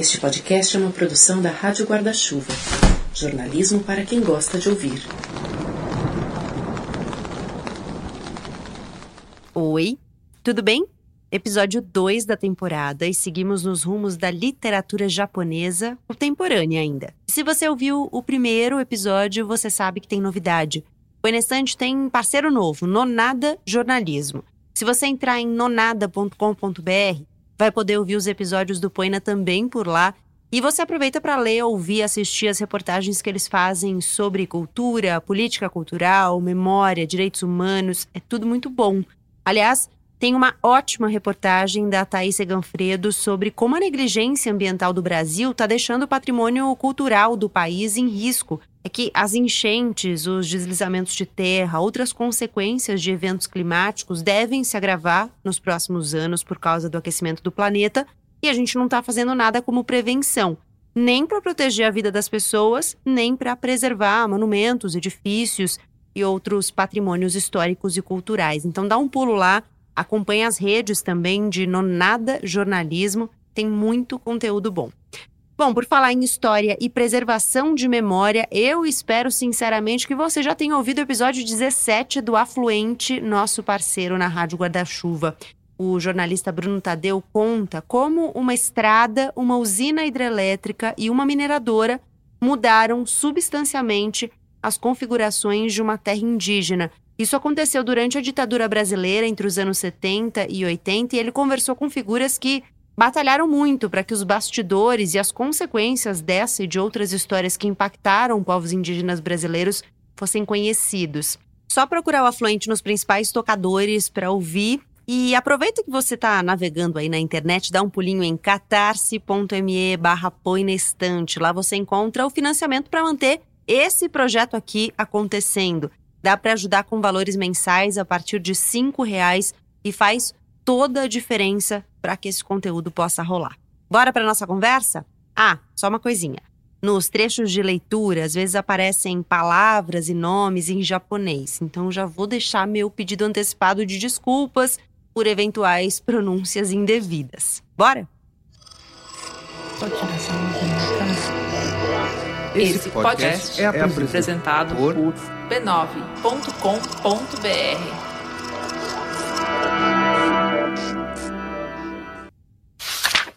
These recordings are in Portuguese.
Este podcast é uma produção da Rádio Guarda-Chuva. Jornalismo para quem gosta de ouvir. Oi, tudo bem? Episódio 2 da temporada e seguimos nos rumos da literatura japonesa contemporânea ainda. Se você ouviu o primeiro episódio, você sabe que tem novidade. O Enestante tem parceiro novo, Nonada Jornalismo. Se você entrar em nonada.com.br, vai poder ouvir os episódios do Poena também por lá. E você aproveita para ler, ouvir, assistir as reportagens que eles fazem sobre cultura, política cultural, memória, direitos humanos. É tudo muito bom. Aliás, tem uma ótima reportagem da Thaís Seganfredo sobre como a negligência ambiental do Brasil está deixando o patrimônio cultural do país em risco. É que as enchentes, os deslizamentos de terra, outras consequências de eventos climáticos devem se agravar nos próximos anos por causa do aquecimento do planeta e a gente não está fazendo nada como prevenção, nem para proteger a vida das pessoas, nem para preservar monumentos, edifícios e outros patrimônios históricos e culturais. Então dá um pulo lá Acompanhe as redes também de Nonada Jornalismo, tem muito conteúdo bom. Bom, por falar em história e preservação de memória, eu espero sinceramente que você já tenha ouvido o episódio 17 do Afluente, nosso parceiro na Rádio Guarda-Chuva. O jornalista Bruno Tadeu conta como uma estrada, uma usina hidrelétrica e uma mineradora mudaram substancialmente as configurações de uma terra indígena isso aconteceu durante a ditadura brasileira entre os anos 70 e 80 e ele conversou com figuras que batalharam muito para que os bastidores e as consequências dessa e de outras histórias que impactaram povos indígenas brasileiros fossem conhecidos. Só procurar o afluente nos principais tocadores para ouvir. E aproveita que você está navegando aí na internet, dá um pulinho em catarse.me barra Lá você encontra o financiamento para manter esse projeto aqui acontecendo. Dá para ajudar com valores mensais a partir de R$ reais e faz toda a diferença para que esse conteúdo possa rolar. Bora para nossa conversa? Ah, só uma coisinha. Nos trechos de leitura, às vezes aparecem palavras e nomes em japonês, então já vou deixar meu pedido antecipado de desculpas por eventuais pronúncias indevidas. Bora? Esse podcast é apresentado por b9.com.br.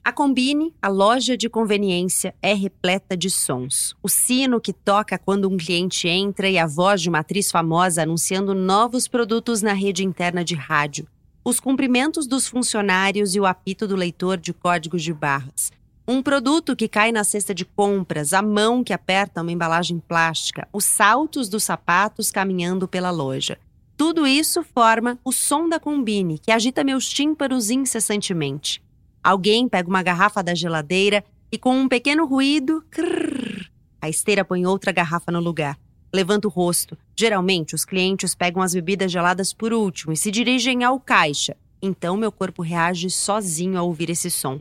A Combine, a loja de conveniência, é repleta de sons. O sino que toca quando um cliente entra e a voz de uma atriz famosa anunciando novos produtos na rede interna de rádio. Os cumprimentos dos funcionários e o apito do leitor de códigos de barras. Um produto que cai na cesta de compras, a mão que aperta uma embalagem plástica, os saltos dos sapatos caminhando pela loja. Tudo isso forma o som da combine, que agita meus tímpanos incessantemente. Alguém pega uma garrafa da geladeira e, com um pequeno ruído, crrr, a esteira põe outra garrafa no lugar. Levanta o rosto. Geralmente, os clientes pegam as bebidas geladas por último e se dirigem ao caixa. Então, meu corpo reage sozinho ao ouvir esse som.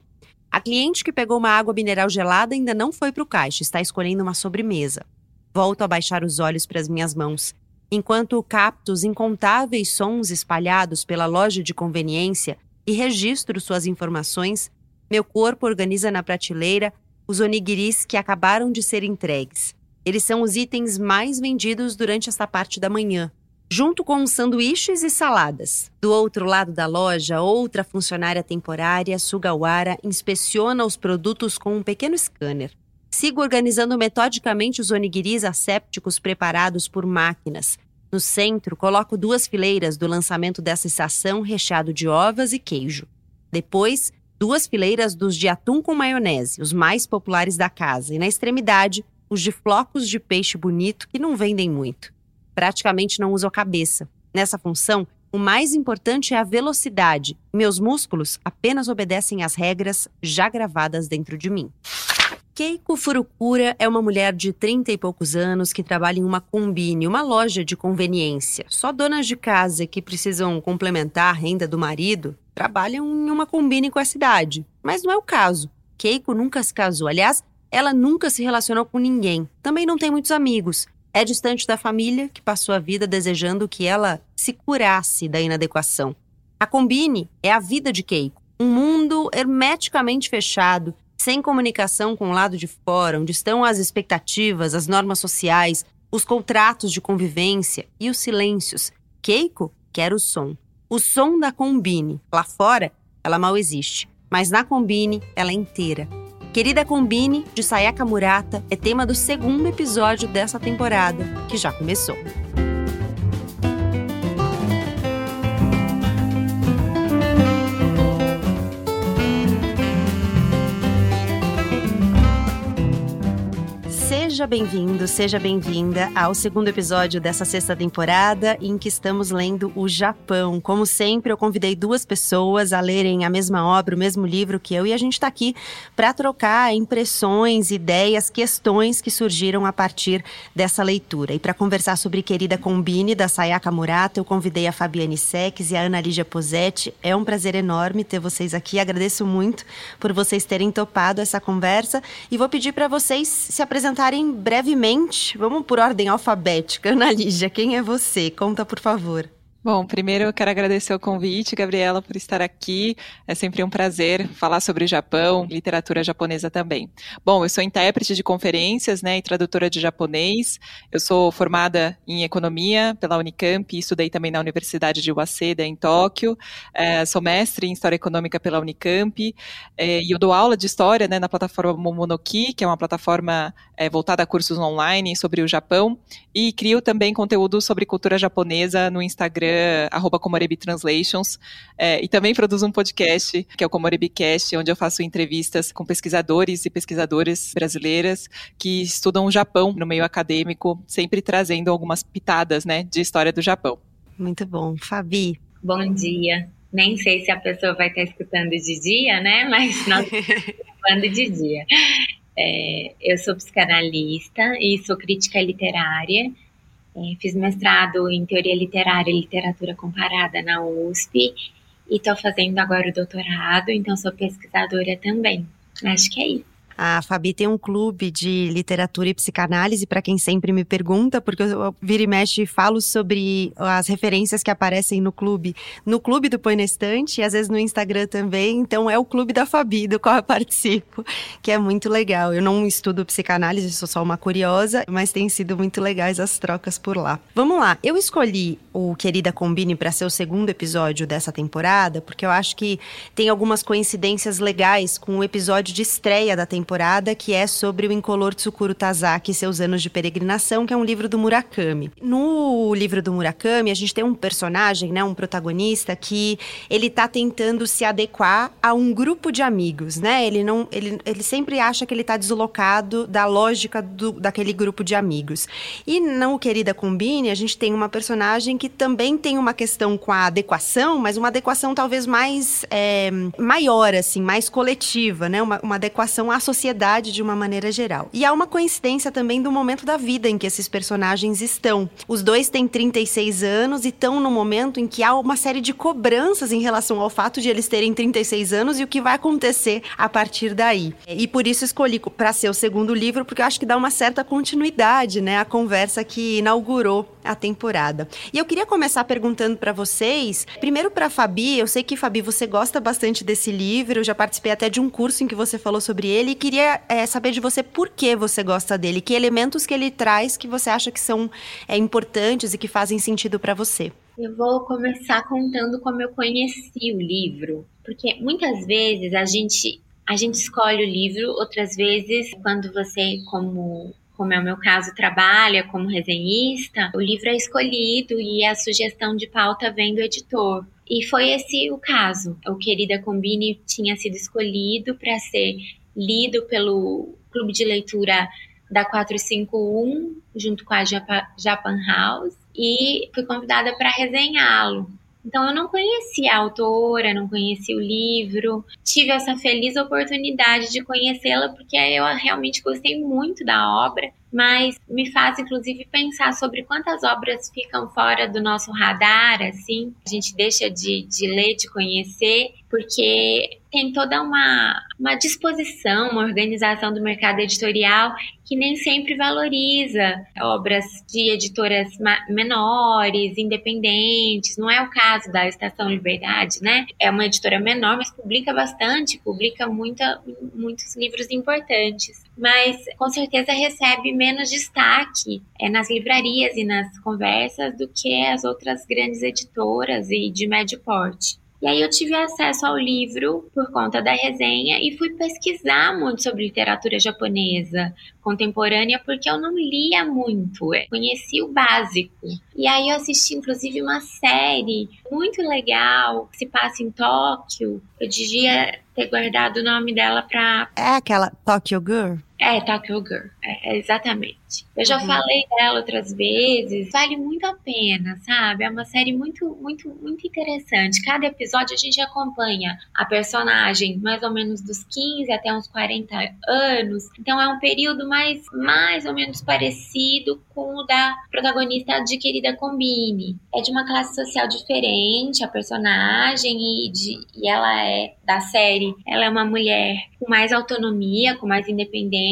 A cliente que pegou uma água mineral gelada ainda não foi para o caixa, está escolhendo uma sobremesa. Volto a baixar os olhos para as minhas mãos. Enquanto capto os incontáveis sons espalhados pela loja de conveniência e registro suas informações, meu corpo organiza na prateleira os onigiris que acabaram de ser entregues. Eles são os itens mais vendidos durante esta parte da manhã, junto com sanduíches e saladas. Do outro lado da loja, outra funcionária temporária, Sugawara, inspeciona os produtos com um pequeno scanner. Sigo organizando metodicamente os onigiris assépticos preparados por máquinas. No centro, coloco duas fileiras do lançamento dessa estação recheado de ovas e queijo. Depois, duas fileiras dos de atum com maionese, os mais populares da casa, e na extremidade, os de flocos de peixe bonito que não vendem muito praticamente não uso a cabeça. Nessa função, o mais importante é a velocidade. Meus músculos apenas obedecem às regras já gravadas dentro de mim. Keiko Furukura é uma mulher de 30 e poucos anos que trabalha em uma combine, uma loja de conveniência. Só donas de casa que precisam complementar a renda do marido trabalham em uma combine com a cidade. Mas não é o caso. Keiko nunca se casou. Aliás, ela nunca se relacionou com ninguém. Também não tem muitos amigos. É distante da família, que passou a vida desejando que ela se curasse da inadequação. A Combine é a vida de Keiko, um mundo hermeticamente fechado, sem comunicação com o lado de fora, onde estão as expectativas, as normas sociais, os contratos de convivência e os silêncios. Keiko quer o som. O som da Combine. Lá fora, ela mal existe, mas na Combine, ela é inteira. Querida Combine, de Sayaka Murata, é tema do segundo episódio dessa temporada, que já começou. Seja bem-vindo, seja bem-vinda ao segundo episódio dessa sexta temporada em que estamos lendo o Japão. Como sempre, eu convidei duas pessoas a lerem a mesma obra, o mesmo livro que eu, e a gente está aqui para trocar impressões, ideias, questões que surgiram a partir dessa leitura. E para conversar sobre Querida Combine, da Sayaka Murata, eu convidei a Fabiane Seques e a Ana Lígia Posetti. É um prazer enorme ter vocês aqui. Agradeço muito por vocês terem topado essa conversa e vou pedir para vocês se apresentarem brevemente, vamos por ordem alfabética. Ana Lígia, quem é você? Conta, por favor. Bom, primeiro eu quero agradecer o convite, Gabriela, por estar aqui. É sempre um prazer falar sobre o Japão, literatura japonesa também. Bom, eu sou intérprete de conferências né, e tradutora de japonês. Eu sou formada em economia pela Unicamp e estudei também na Universidade de Waseda, em Tóquio. É, sou mestre em história econômica pela Unicamp é, e eu dou aula de história né, na plataforma Momonoki, que é uma plataforma é, voltada a cursos online sobre o Japão. E crio também conteúdo sobre cultura japonesa no Instagram Instagram, arroba Translations, é, e também produzo um podcast, que é o Comorebicast, onde eu faço entrevistas com pesquisadores e pesquisadoras brasileiras que estudam o Japão no meio acadêmico, sempre trazendo algumas pitadas, né, de história do Japão. Muito bom. Fabi. Bom dia. Nem sei se a pessoa vai estar escutando de dia, né, mas nós estamos falando de dia. É, eu sou psicanalista e sou crítica literária é, fiz mestrado em teoria literária e literatura comparada na USP e estou fazendo agora o doutorado, então sou pesquisadora também. Acho que é isso. A Fabi tem um clube de literatura e psicanálise, para quem sempre me pergunta, porque eu vira e mexe falo sobre as referências que aparecem no clube, no clube do Põe na Estante, e às vezes no Instagram também. Então é o clube da Fabi, do qual eu participo, que é muito legal. Eu não estudo psicanálise, sou só uma curiosa, mas tem sido muito legais as trocas por lá. Vamos lá, eu escolhi o Querida Combine para ser o segundo episódio dessa temporada, porque eu acho que tem algumas coincidências legais com o episódio de estreia da temporada temporada, que é sobre o incolor Tsukuru Tazaki e seus anos de peregrinação, que é um livro do Murakami. No livro do Murakami, a gente tem um personagem, né, um protagonista que ele tá tentando se adequar a um grupo de amigos, né? Ele não ele, ele sempre acha que ele tá deslocado da lógica do, daquele grupo de amigos. E no Querida Combine, a gente tem uma personagem que também tem uma questão com a adequação, mas uma adequação talvez mais é, maior, assim, mais coletiva, né? Uma, uma adequação associada sociedade de uma maneira geral. E há uma coincidência também do momento da vida em que esses personagens estão. Os dois têm 36 anos e estão no momento em que há uma série de cobranças em relação ao fato de eles terem 36 anos e o que vai acontecer a partir daí. E por isso escolhi para ser o segundo livro, porque eu acho que dá uma certa continuidade, né, à conversa que inaugurou a temporada. E eu queria começar perguntando para vocês, primeiro para Fabi, eu sei que Fabi você gosta bastante desse livro, eu já participei até de um curso em que você falou sobre ele e queria é, saber de você por que você gosta dele, que elementos que ele traz que você acha que são é, importantes e que fazem sentido para você. Eu vou começar contando como eu conheci o livro, porque muitas vezes a gente a gente escolhe o livro, outras vezes quando você como como é o meu caso, trabalha como resenhista, o livro é escolhido e a sugestão de pauta vem do editor. E foi esse o caso. O Querida Combine tinha sido escolhido para ser lido pelo clube de leitura da 451, junto com a Japan House, e fui convidada para resenhá-lo. Então eu não conhecia a autora, não conhecia o livro. Tive essa feliz oportunidade de conhecê-la porque eu realmente gostei muito da obra, mas me faz inclusive pensar sobre quantas obras ficam fora do nosso radar, assim. A gente deixa de, de ler, de conhecer porque tem toda uma, uma disposição, uma organização do mercado editorial que nem sempre valoriza obras de editoras menores, independentes. Não é o caso da Estação Liberdade, né? É uma editora menor, mas publica bastante, publica muita, muitos livros importantes. Mas com certeza recebe menos destaque é, nas livrarias e nas conversas do que as outras grandes editoras e de médio porte. E aí eu tive acesso ao livro por conta da resenha e fui pesquisar muito sobre literatura japonesa contemporânea porque eu não lia muito, eu conhecia o básico. E aí eu assisti inclusive uma série muito legal que se passa em Tóquio. Eu devia ter guardado o nome dela para É aquela Tokyo Girl? É, Tokyo Girl, é, exatamente. Eu já uhum. falei dela outras vezes, vale muito a pena, sabe? É uma série muito, muito, muito interessante. Cada episódio a gente acompanha a personagem mais ou menos dos 15 até uns 40 anos. Então é um período mais, mais ou menos parecido com o da protagonista adquirida Combine. É de uma classe social diferente, a personagem, e, de, e ela é da série. Ela é uma mulher com mais autonomia, com mais independência,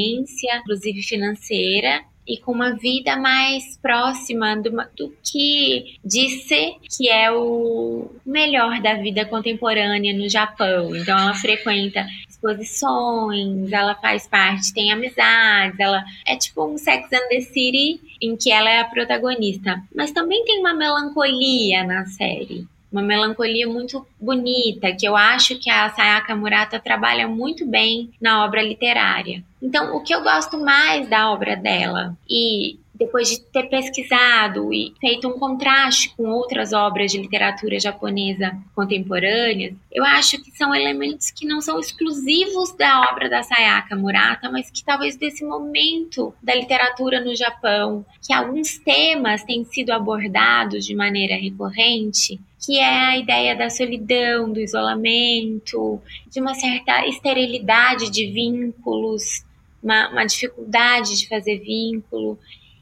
inclusive financeira, e com uma vida mais próxima do, do que disse que é o melhor da vida contemporânea no Japão. Então ela frequenta exposições, ela faz parte, tem amizades, ela é tipo um Sex and the City em que ela é a protagonista. Mas também tem uma melancolia na série uma melancolia muito bonita, que eu acho que a Sayaka Murata trabalha muito bem na obra literária. Então, o que eu gosto mais da obra dela, e depois de ter pesquisado e feito um contraste com outras obras de literatura japonesa contemporâneas, eu acho que são elementos que não são exclusivos da obra da Sayaka Murata, mas que talvez desse momento da literatura no Japão, que alguns temas têm sido abordados de maneira recorrente, que é a ideia da solidão, do isolamento, de uma certa esterilidade de vínculos, uma, uma dificuldade de fazer vínculo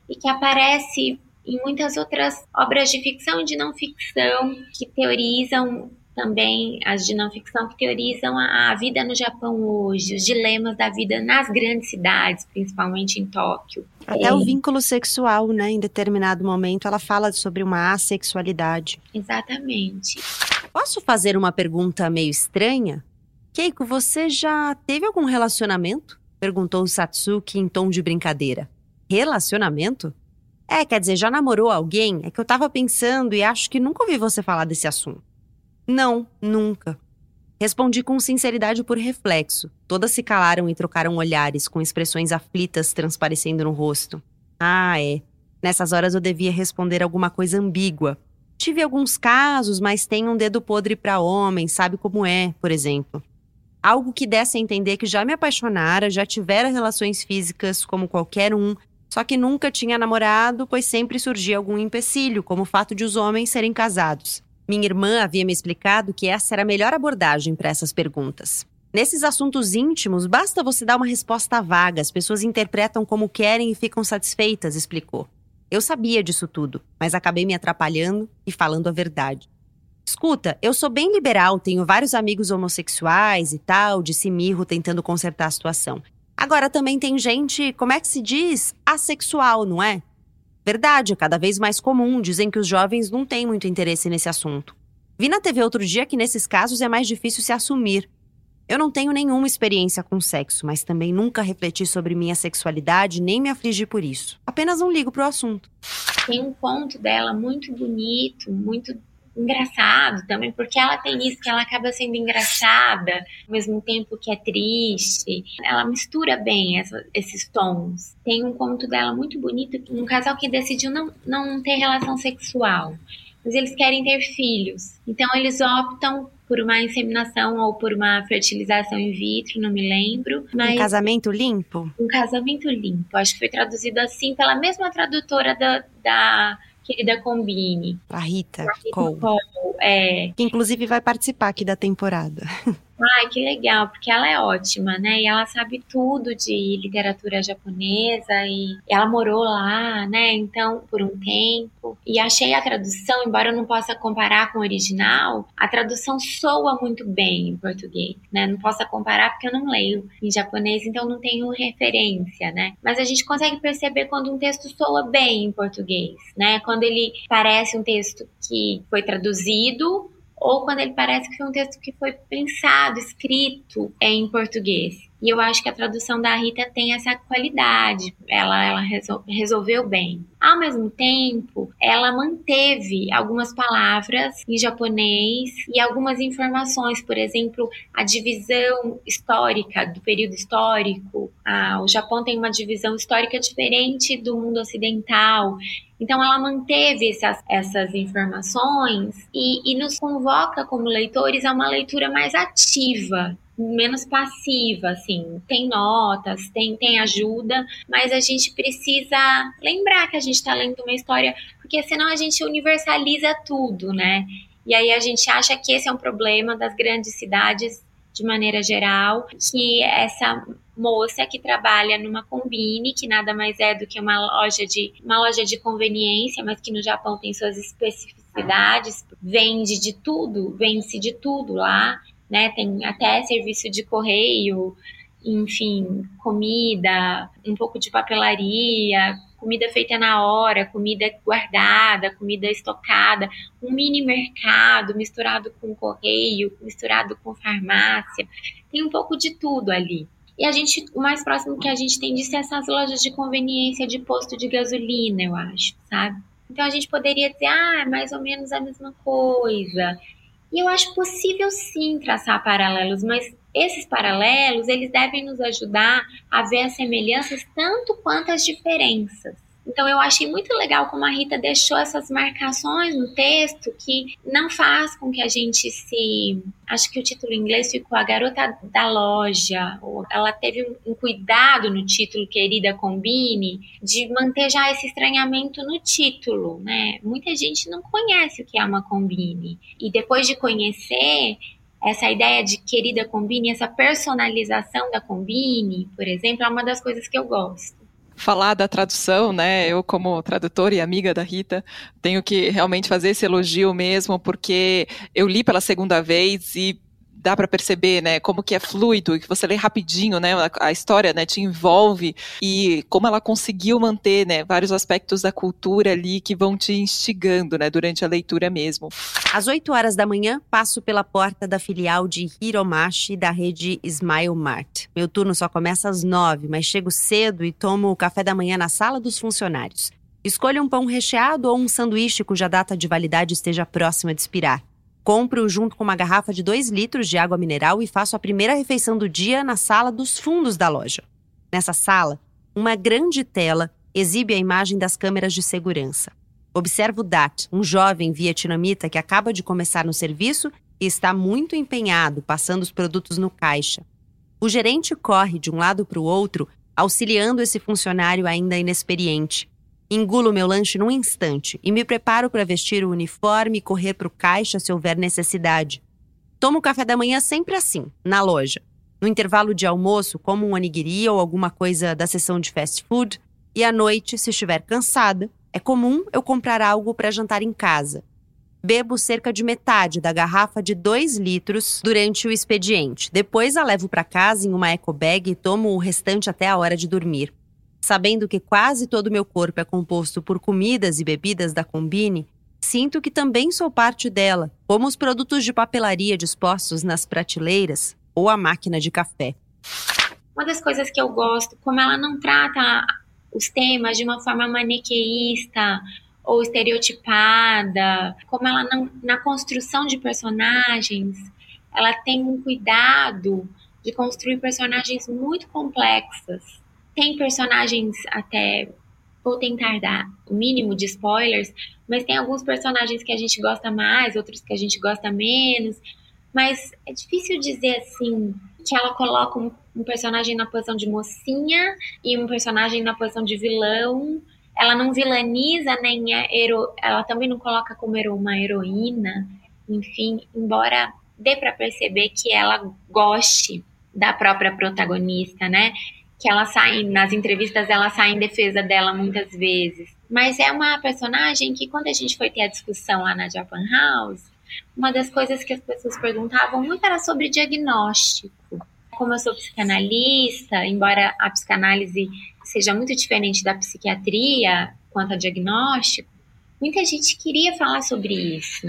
e que aparece em muitas outras obras de ficção e de não ficção que teorizam também as de não ficção que teorizam a, a, vida no Japão hoje, os dilemas da vida nas grandes cidades, principalmente em Tóquio. Até é. o vínculo sexual, né? Em determinado momento, ela fala sobre uma assexualidade. Exatamente. Posso fazer uma pergunta meio estranha? Keiko, você já teve algum relacionamento? Perguntou Satsuki em tom de brincadeira. Relacionamento? É, quer dizer, já namorou alguém? É que eu tava pensando e acho que nunca ouvi você falar desse assunto. Não, nunca. Respondi com sinceridade por reflexo. Todas se calaram e trocaram olhares, com expressões aflitas transparecendo no rosto. Ah, é. Nessas horas eu devia responder alguma coisa ambígua. Tive alguns casos, mas tenho um dedo podre para homem, sabe como é, por exemplo. Algo que desse a entender que já me apaixonara, já tivera relações físicas como qualquer um, só que nunca tinha namorado, pois sempre surgia algum empecilho, como o fato de os homens serem casados. Minha irmã havia me explicado que essa era a melhor abordagem para essas perguntas. Nesses assuntos íntimos, basta você dar uma resposta vaga, as pessoas interpretam como querem e ficam satisfeitas, explicou. Eu sabia disso tudo, mas acabei me atrapalhando e falando a verdade. Escuta, eu sou bem liberal, tenho vários amigos homossexuais e tal, disse Mirro tentando consertar a situação. Agora também tem gente, como é que se diz? Assexual, não é? Verdade, é cada vez mais comum. Dizem que os jovens não têm muito interesse nesse assunto. Vi na TV outro dia que nesses casos é mais difícil se assumir. Eu não tenho nenhuma experiência com sexo, mas também nunca refleti sobre minha sexualidade nem me afligi por isso. Apenas não ligo pro assunto. Tem um ponto dela muito bonito, muito engraçado também, porque ela tem isso que ela acaba sendo engraçada ao mesmo tempo que é triste. Ela mistura bem essa, esses tons. Tem um conto dela muito bonito, um casal que decidiu não, não ter relação sexual, mas eles querem ter filhos. Então eles optam por uma inseminação ou por uma fertilização in vitro, não me lembro. Mas um casamento limpo? Um casamento limpo. Acho que foi traduzido assim pela mesma tradutora da, da querida Combine. A Rita, a Rita Cole. Cole. É. Que inclusive vai participar aqui da temporada. Ai, que legal, porque ela é ótima, né? E ela sabe tudo de literatura japonesa e ela morou lá, né? Então, por um tempo. E achei a tradução, embora eu não possa comparar com o original, a tradução soa muito bem em português, né? Não posso comparar porque eu não leio em japonês, então não tenho referência, né? Mas a gente consegue perceber quando um texto soa bem em português, né? Quando ele parece um texto que foi traduzido ou quando ele parece que foi um texto que foi pensado, escrito em português. E eu acho que a tradução da Rita tem essa qualidade, ela, ela resol, resolveu bem. Ao mesmo tempo, ela manteve algumas palavras em japonês e algumas informações, por exemplo, a divisão histórica do período histórico. Ah, o Japão tem uma divisão histórica diferente do mundo ocidental. Então, ela manteve essas, essas informações e, e nos convoca como leitores a uma leitura mais ativa menos passiva, assim, tem notas, tem, tem ajuda, mas a gente precisa lembrar que a gente está lendo uma história, porque senão a gente universaliza tudo, né? E aí a gente acha que esse é um problema das grandes cidades de maneira geral, que essa moça que trabalha numa combine, que nada mais é do que uma loja de uma loja de conveniência, mas que no Japão tem suas especificidades, vende de tudo, vende-se de tudo lá né? Tem até serviço de correio, enfim, comida, um pouco de papelaria, comida feita na hora, comida guardada, comida estocada, um mini mercado misturado com correio, misturado com farmácia. Tem um pouco de tudo ali. E a gente, o mais próximo que a gente tem disso é essas lojas de conveniência de posto de gasolina, eu acho, sabe? Então a gente poderia dizer, ah, é mais ou menos a mesma coisa. E eu acho possível sim traçar paralelos, mas esses paralelos, eles devem nos ajudar a ver as semelhanças tanto quanto as diferenças. Então eu achei muito legal como a Rita deixou essas marcações no texto que não faz com que a gente se. Acho que o título em inglês ficou A Garota da Loja. Ela teve um cuidado no título, querida Combine, de manter já esse estranhamento no título, né? Muita gente não conhece o que é uma Combine. E depois de conhecer, essa ideia de querida Combine, essa personalização da Combine, por exemplo, é uma das coisas que eu gosto falar da tradução, né? Eu, como tradutora e amiga da Rita, tenho que realmente fazer esse elogio mesmo, porque eu li pela segunda vez e dá para perceber, né, como que é fluido, que você lê rapidinho, né, a, a, história, né, te envolve e como ela conseguiu manter, né, vários aspectos da cultura ali que vão te instigando, né, durante a leitura mesmo. Às 8 horas da manhã, passo pela porta da filial de Hiromashi da rede Smile Mart. Meu turno só começa às 9, mas chego cedo e tomo o café da manhã na sala dos funcionários. Escolha um pão recheado ou um sanduíche cuja data de validade esteja próxima de expirar. Compro junto com uma garrafa de 2 litros de água mineral e faço a primeira refeição do dia na sala dos fundos da loja. Nessa sala, uma grande tela exibe a imagem das câmeras de segurança. Observo Dat, um jovem vietnamita que acaba de começar no serviço e está muito empenhado passando os produtos no caixa. O gerente corre de um lado para o outro, auxiliando esse funcionário ainda inexperiente. Engulo meu lanche num instante e me preparo para vestir o uniforme e correr para o caixa se houver necessidade. Tomo café da manhã sempre assim, na loja. No intervalo de almoço, como um onigiri ou alguma coisa da seção de fast food. E à noite, se estiver cansada, é comum eu comprar algo para jantar em casa. Bebo cerca de metade da garrafa de 2 litros durante o expediente. Depois a levo para casa em uma eco bag e tomo o restante até a hora de dormir. Sabendo que quase todo o meu corpo é composto por comidas e bebidas da Combine, sinto que também sou parte dela, como os produtos de papelaria dispostos nas prateleiras ou a máquina de café. Uma das coisas que eu gosto, como ela não trata os temas de uma forma maniqueísta ou estereotipada, como ela não, na construção de personagens, ela tem um cuidado de construir personagens muito complexas tem personagens até. Vou tentar dar o mínimo de spoilers, mas tem alguns personagens que a gente gosta mais, outros que a gente gosta menos. Mas é difícil dizer assim que ela coloca um, um personagem na posição de mocinha e um personagem na posição de vilão. Ela não vilaniza nem é hero, ela também não coloca como uma heroína. Enfim, embora dê para perceber que ela goste da própria protagonista, né? Que ela sai nas entrevistas, ela sai em defesa dela muitas vezes. Mas é uma personagem que quando a gente foi ter a discussão lá na Japan House, uma das coisas que as pessoas perguntavam muito era sobre diagnóstico. Como eu sou psicanalista, embora a psicanálise seja muito diferente da psiquiatria quanto a diagnóstico, muita gente queria falar sobre isso.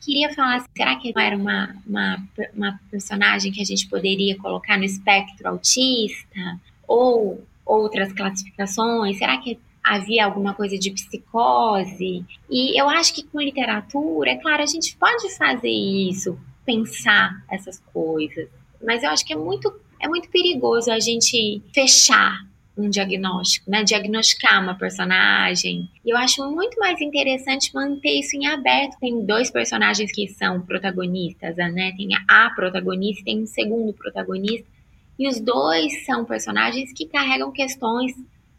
Queria falar, será que não era uma, uma, uma personagem que a gente poderia colocar no espectro autista? Ou outras classificações? Será que havia alguma coisa de psicose? E eu acho que com literatura, é claro, a gente pode fazer isso, pensar essas coisas. Mas eu acho que é muito, é muito perigoso a gente fechar um diagnóstico, né? Diagnosticar uma personagem. E eu acho muito mais interessante manter isso em aberto. Tem dois personagens que são protagonistas, né? Tem a protagonista e tem um segundo protagonista. E os dois são personagens que carregam questões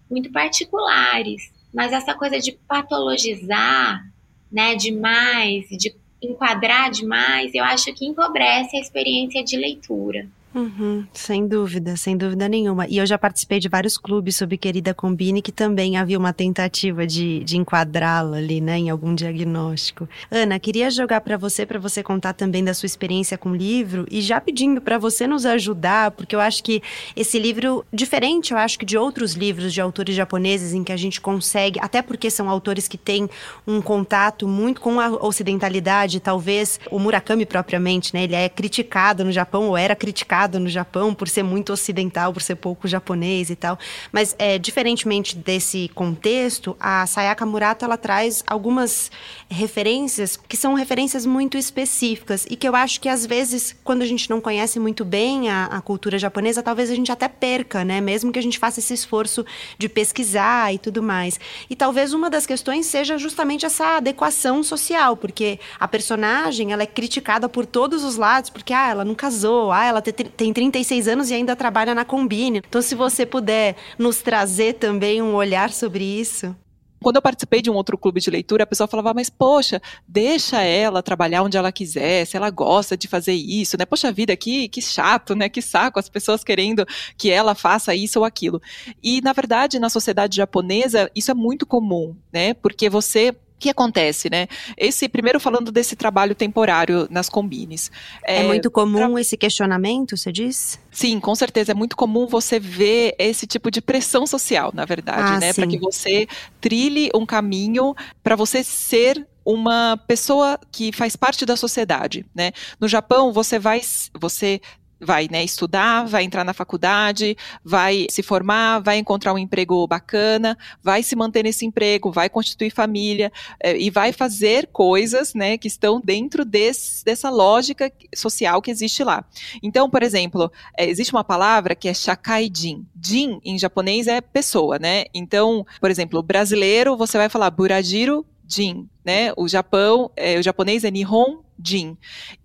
muito particulares. Mas essa coisa de patologizar, né, demais, de enquadrar demais, eu acho que empobrece a experiência de leitura. Uhum, sem dúvida, sem dúvida nenhuma. E eu já participei de vários clubes sobre Querida Combine que também havia uma tentativa de, de enquadrá-la ali, né, em algum diagnóstico. Ana, queria jogar para você, para você contar também da sua experiência com o livro e já pedindo para você nos ajudar, porque eu acho que esse livro, diferente, eu acho que de outros livros de autores japoneses em que a gente consegue, até porque são autores que têm um contato muito com a ocidentalidade, talvez o Murakami propriamente, né, ele é criticado no Japão ou era criticado no Japão por ser muito ocidental, por ser pouco japonês e tal. Mas, é, diferentemente desse contexto, a Sayaka Murata ela traz algumas referências que são referências muito específicas e que eu acho que às vezes, quando a gente não conhece muito bem a, a cultura japonesa, talvez a gente até perca, né? Mesmo que a gente faça esse esforço de pesquisar e tudo mais. E talvez uma das questões seja justamente essa adequação social, porque a personagem ela é criticada por todos os lados, porque ah, ela não casou, ah, ela tem tem 36 anos e ainda trabalha na Combine. Então, se você puder nos trazer também um olhar sobre isso. Quando eu participei de um outro clube de leitura, a pessoa falava, mas poxa, deixa ela trabalhar onde ela quiser, se ela gosta de fazer isso, né? Poxa vida, que, que chato, né? Que saco, as pessoas querendo que ela faça isso ou aquilo. E, na verdade, na sociedade japonesa, isso é muito comum, né? Porque você que acontece, né? Esse, primeiro falando desse trabalho temporário nas combines. É, é muito comum tra... esse questionamento, você diz? Sim, com certeza. É muito comum você ver esse tipo de pressão social, na verdade, ah, né? Para que você trilhe um caminho para você ser uma pessoa que faz parte da sociedade, né? No Japão, você vai, você vai né, estudar, vai entrar na faculdade, vai se formar, vai encontrar um emprego bacana, vai se manter nesse emprego, vai constituir família é, e vai fazer coisas né, que estão dentro desse, dessa lógica social que existe lá. Então, por exemplo, é, existe uma palavra que é shakaijin. Jin, em japonês, é pessoa, né? Então, por exemplo, brasileiro, você vai falar burajiro jin, né? O Japão, é, o japonês é nihon Jin.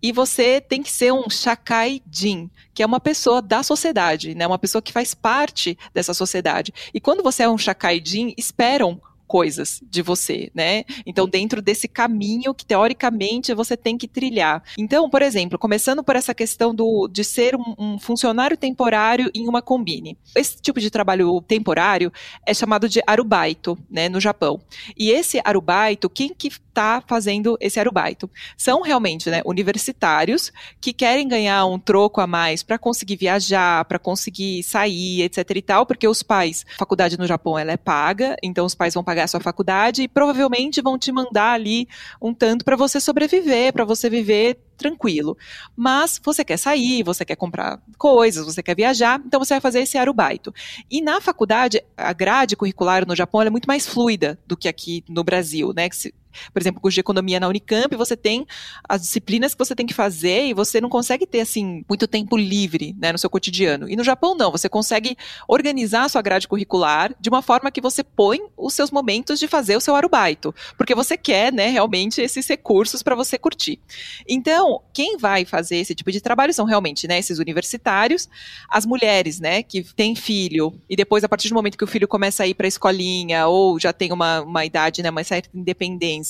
E você tem que ser um Shakai Jin, que é uma pessoa da sociedade, né? Uma pessoa que faz parte dessa sociedade. E quando você é um Shakai Jin, esperam coisas de você, né? Então, dentro desse caminho que teoricamente você tem que trilhar. Então, por exemplo, começando por essa questão do, de ser um, um funcionário temporário em uma combine. Esse tipo de trabalho temporário é chamado de arubaito, né, no Japão. E esse arubaito, quem que está fazendo esse arubaito? São realmente, né, universitários que querem ganhar um troco a mais para conseguir viajar, para conseguir sair, etc e tal, porque os pais, a faculdade no Japão ela é paga, então os pais vão pagar a sua faculdade e provavelmente vão te mandar ali um tanto para você sobreviver, para você viver tranquilo. Mas você quer sair, você quer comprar coisas, você quer viajar, então você vai fazer esse arubaito. E na faculdade, a grade curricular no Japão é muito mais fluida do que aqui no Brasil, né? Por exemplo, curso de economia na Unicamp, você tem as disciplinas que você tem que fazer e você não consegue ter, assim, muito tempo livre, né, no seu cotidiano. E no Japão, não, você consegue organizar a sua grade curricular de uma forma que você põe os seus momentos de fazer o seu arubaito, porque você quer, né, realmente esses recursos para você curtir. Então, quem vai fazer esse tipo de trabalho são realmente, né, esses universitários, as mulheres, né, que têm filho e depois, a partir do momento que o filho começa a ir para a escolinha ou já tem uma, uma idade, né, uma certa independência,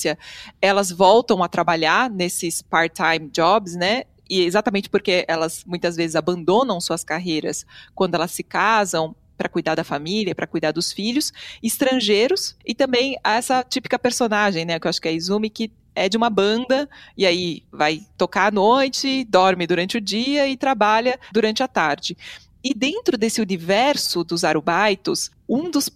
elas voltam a trabalhar nesses part-time jobs, né? E exatamente porque elas muitas vezes abandonam suas carreiras quando elas se casam para cuidar da família, para cuidar dos filhos, estrangeiros e também essa típica personagem, né, que eu acho que é a Izumi que é de uma banda e aí vai tocar à noite, dorme durante o dia e trabalha durante a tarde. E dentro desse universo dos arubaitos, um dos,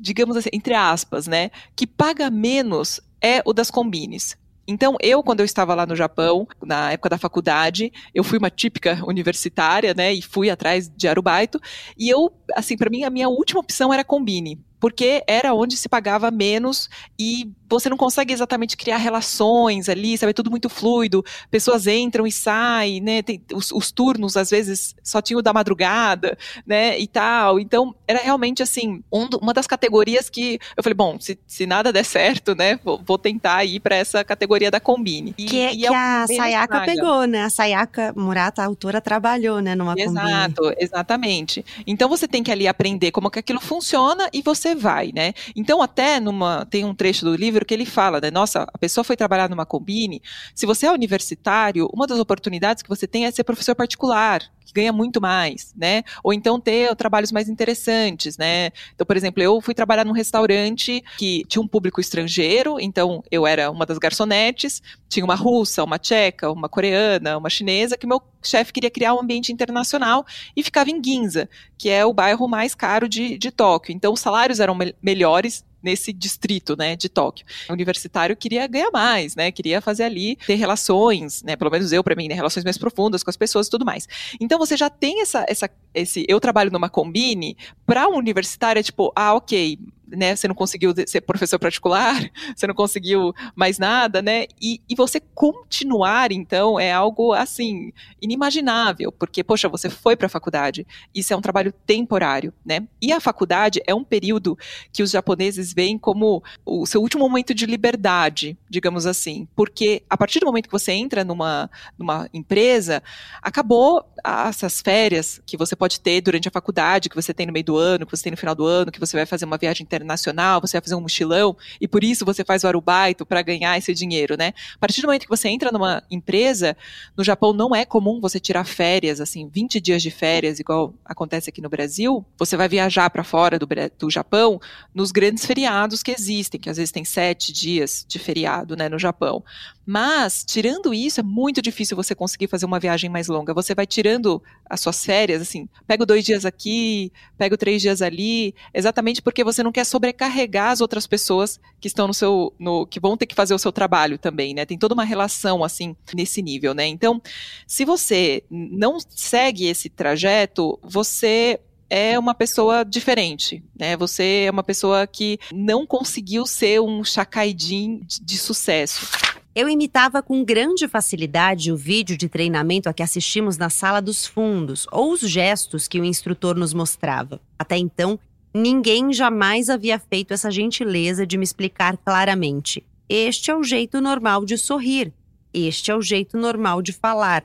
digamos assim, entre aspas, né, que paga menos é o das combines. Então, eu, quando eu estava lá no Japão, na época da faculdade, eu fui uma típica universitária, né, e fui atrás de arubaito, e eu, assim, para mim, a minha última opção era combine, porque era onde se pagava menos e você não consegue exatamente criar relações ali, sabe? É tudo muito fluido, pessoas entram e saem, né? Tem, os, os, turnos, às vezes, só tinha o da madrugada, né? E tal. Então, era realmente, assim, um, uma das categorias que eu falei, bom, se, se nada der certo, né? Vou, vou tentar ir para essa categoria da Combine. E, que, é, que é a Sayaka pegou, né? A Sayaka Murata, a autora, trabalhou, né? Numa Exato, Combine. Exato, exatamente. Então, você tem que ali aprender como que aquilo funciona e você vai, né? Então, até numa. Tem um trecho do livro que ele fala, né? Nossa, a pessoa foi trabalhar numa combine. Se você é universitário, uma das oportunidades que você tem é ser professor particular, que ganha muito mais, né? Ou então ter trabalhos mais interessantes, né? Então, por exemplo, eu fui trabalhar num restaurante que tinha um público estrangeiro, então eu era uma das garçonetes, tinha uma russa, uma tcheca, uma coreana, uma chinesa, que meu chefe queria criar um ambiente internacional e ficava em Ginza, que é o bairro mais caro de, de Tóquio. Então, os salários eram me melhores nesse distrito, né, de Tóquio. O universitário queria ganhar mais, né, queria fazer ali, ter relações, né, pelo menos eu para mim, né, relações mais profundas com as pessoas e tudo mais. Então você já tem essa, essa esse, eu trabalho numa combine, para um universitário é tipo, ah, ok, né, você não conseguiu ser professor particular, você não conseguiu mais nada, né, e, e você continuar, então, é algo, assim, inimaginável, porque, poxa, você foi para a faculdade, isso é um trabalho temporário, né, e a faculdade é um período que os japoneses veem como o seu último momento de liberdade, digamos assim, porque a partir do momento que você entra numa, numa empresa, acabou essas férias que você pode ter durante a faculdade, que você tem no meio do ano, que você tem no final do ano, que você vai fazer uma viagem internacional, você vai fazer um mochilão, e por isso você faz o arubaito para ganhar esse dinheiro, né? A partir do momento que você entra numa empresa, no Japão não é comum você tirar férias, assim, 20 dias de férias, igual acontece aqui no Brasil. Você vai viajar para fora do, do Japão nos grandes feriados que existem, que às vezes tem sete dias de feriado, né, no Japão. Mas, tirando isso, é muito difícil você conseguir fazer uma viagem mais longa. Você vai tirando as suas férias, assim, pego dois dias aqui, pego três dias ali, exatamente porque você não quer sobrecarregar as outras pessoas que estão no seu, no, que vão ter que fazer o seu trabalho também, né? Tem toda uma relação, assim, nesse nível, né? Então, se você não segue esse trajeto, você é uma pessoa diferente, né? Você é uma pessoa que não conseguiu ser um chacaidin de, de sucesso. Eu imitava com grande facilidade o vídeo de treinamento a que assistimos na sala dos fundos ou os gestos que o instrutor nos mostrava. Até então, ninguém jamais havia feito essa gentileza de me explicar claramente: este é o jeito normal de sorrir, este é o jeito normal de falar.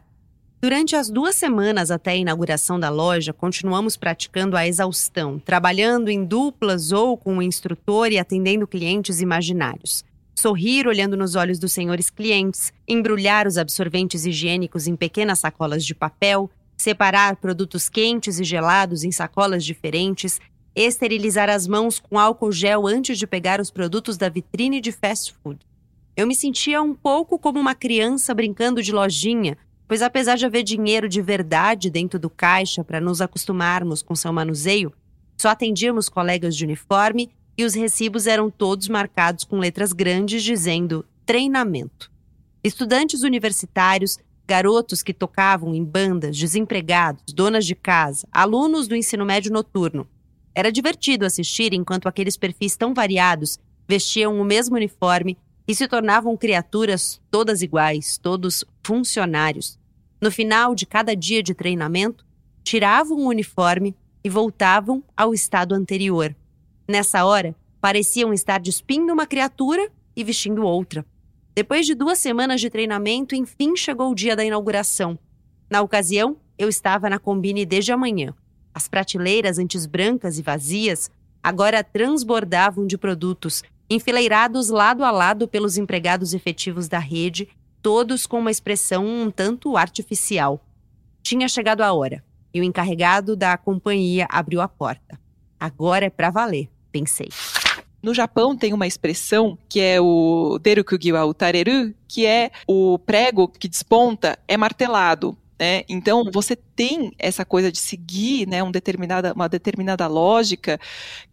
Durante as duas semanas até a inauguração da loja, continuamos praticando a exaustão, trabalhando em duplas ou com o instrutor e atendendo clientes imaginários sorrir olhando nos olhos dos senhores clientes, embrulhar os absorventes higiênicos em pequenas sacolas de papel, separar produtos quentes e gelados em sacolas diferentes, esterilizar as mãos com álcool gel antes de pegar os produtos da vitrine de fast food. Eu me sentia um pouco como uma criança brincando de lojinha, pois apesar de haver dinheiro de verdade dentro do caixa para nos acostumarmos com seu manuseio, só atendíamos colegas de uniforme e os recibos eram todos marcados com letras grandes dizendo treinamento. Estudantes universitários, garotos que tocavam em bandas, desempregados, donas de casa, alunos do ensino médio noturno. Era divertido assistir enquanto aqueles perfis tão variados vestiam o mesmo uniforme e se tornavam criaturas todas iguais, todos funcionários. No final de cada dia de treinamento, tiravam o uniforme e voltavam ao estado anterior, Nessa hora, pareciam estar despindo uma criatura e vestindo outra. Depois de duas semanas de treinamento, enfim chegou o dia da inauguração. Na ocasião, eu estava na combine desde a manhã. As prateleiras, antes brancas e vazias, agora transbordavam de produtos, enfileirados lado a lado pelos empregados efetivos da rede, todos com uma expressão um tanto artificial. Tinha chegado a hora, e o encarregado da companhia abriu a porta. Agora é para valer, pensei. No Japão tem uma expressão que é o derukugiwa utareru, que é o prego que desponta é martelado. Né? Então você tem essa coisa de seguir né, um determinada, uma determinada lógica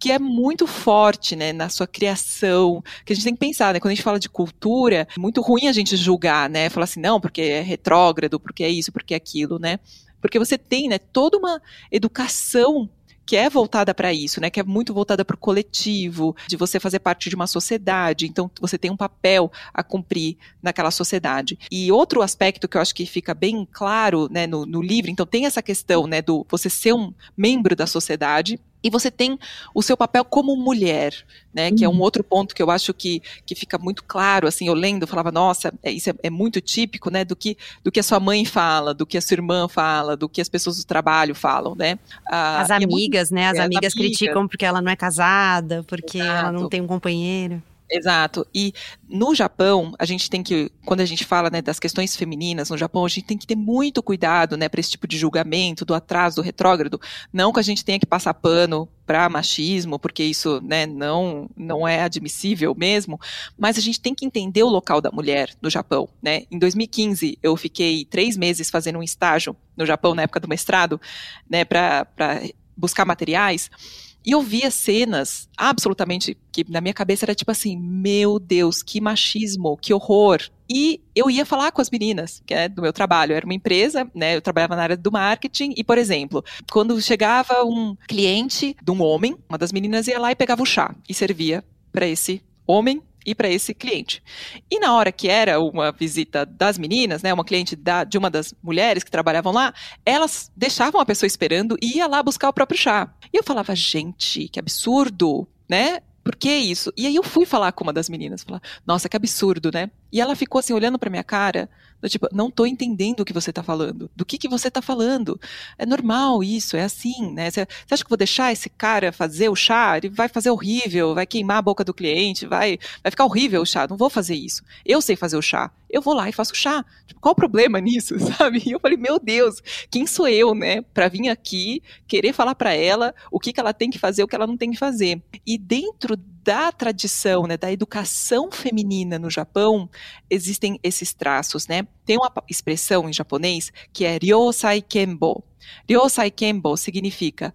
que é muito forte né, na sua criação. Que a gente tem que pensar, né, quando a gente fala de cultura, é muito ruim a gente julgar, né? Falar assim, não, porque é retrógrado, porque é isso, porque é aquilo, né? Porque você tem né, toda uma educação que é voltada para isso, né? Que é muito voltada para o coletivo, de você fazer parte de uma sociedade. Então, você tem um papel a cumprir naquela sociedade. E outro aspecto que eu acho que fica bem claro, né, no, no livro, então tem essa questão, né, do você ser um membro da sociedade, e você tem o seu papel como mulher, né? Que é um uhum. outro ponto que eu acho que, que fica muito claro, assim, eu lendo, eu falava, nossa, é, isso é, é, muito típico, né? Do que, do que a sua mãe fala, do que a sua irmã fala, do que as pessoas do trabalho falam, né? Ah, as amigas, é muito, né? As, é, amigas as amigas criticam porque ela não é casada, porque Exato. ela não tem um companheiro. Exato. E no Japão, a gente tem que, quando a gente fala né, das questões femininas no Japão, a gente tem que ter muito cuidado né, para esse tipo de julgamento, do atraso, do retrógrado. Não que a gente tenha que passar pano para machismo, porque isso né, não, não é admissível mesmo, mas a gente tem que entender o local da mulher no Japão. Né? Em 2015, eu fiquei três meses fazendo um estágio no Japão, na época do mestrado, né, para buscar materiais. E eu via cenas absolutamente que na minha cabeça era tipo assim, meu Deus, que machismo, que horror. E eu ia falar com as meninas, que é do meu trabalho, era uma empresa, né? Eu trabalhava na área do marketing e, por exemplo, quando chegava um cliente de um homem, uma das meninas ia lá e pegava o chá e servia para esse homem e para esse cliente. E na hora que era uma visita das meninas, né, uma cliente da, de uma das mulheres que trabalhavam lá, elas deixavam a pessoa esperando e ia lá buscar o próprio chá. E eu falava, gente, que absurdo, né? Por que isso? E aí eu fui falar com uma das meninas, falar, nossa, que absurdo, né? E ela ficou assim, olhando para minha cara, do tipo, não tô entendendo o que você tá falando. Do que que você tá falando? É normal isso, é assim, né? Você acha que eu vou deixar esse cara fazer o chá? Ele vai fazer horrível, vai queimar a boca do cliente, vai, vai ficar horrível o chá. Não vou fazer isso. Eu sei fazer o chá. Eu vou lá e faço o chá. Tipo, qual o problema nisso, sabe? E eu falei, meu Deus, quem sou eu, né? Pra vir aqui, querer falar para ela o que que ela tem que fazer, o que ela não tem que fazer. E dentro da tradição, né, da educação feminina no Japão, existem esses traços, né? Tem uma expressão em japonês que é Ryosai Kenbo. Ryosai Kenbo significa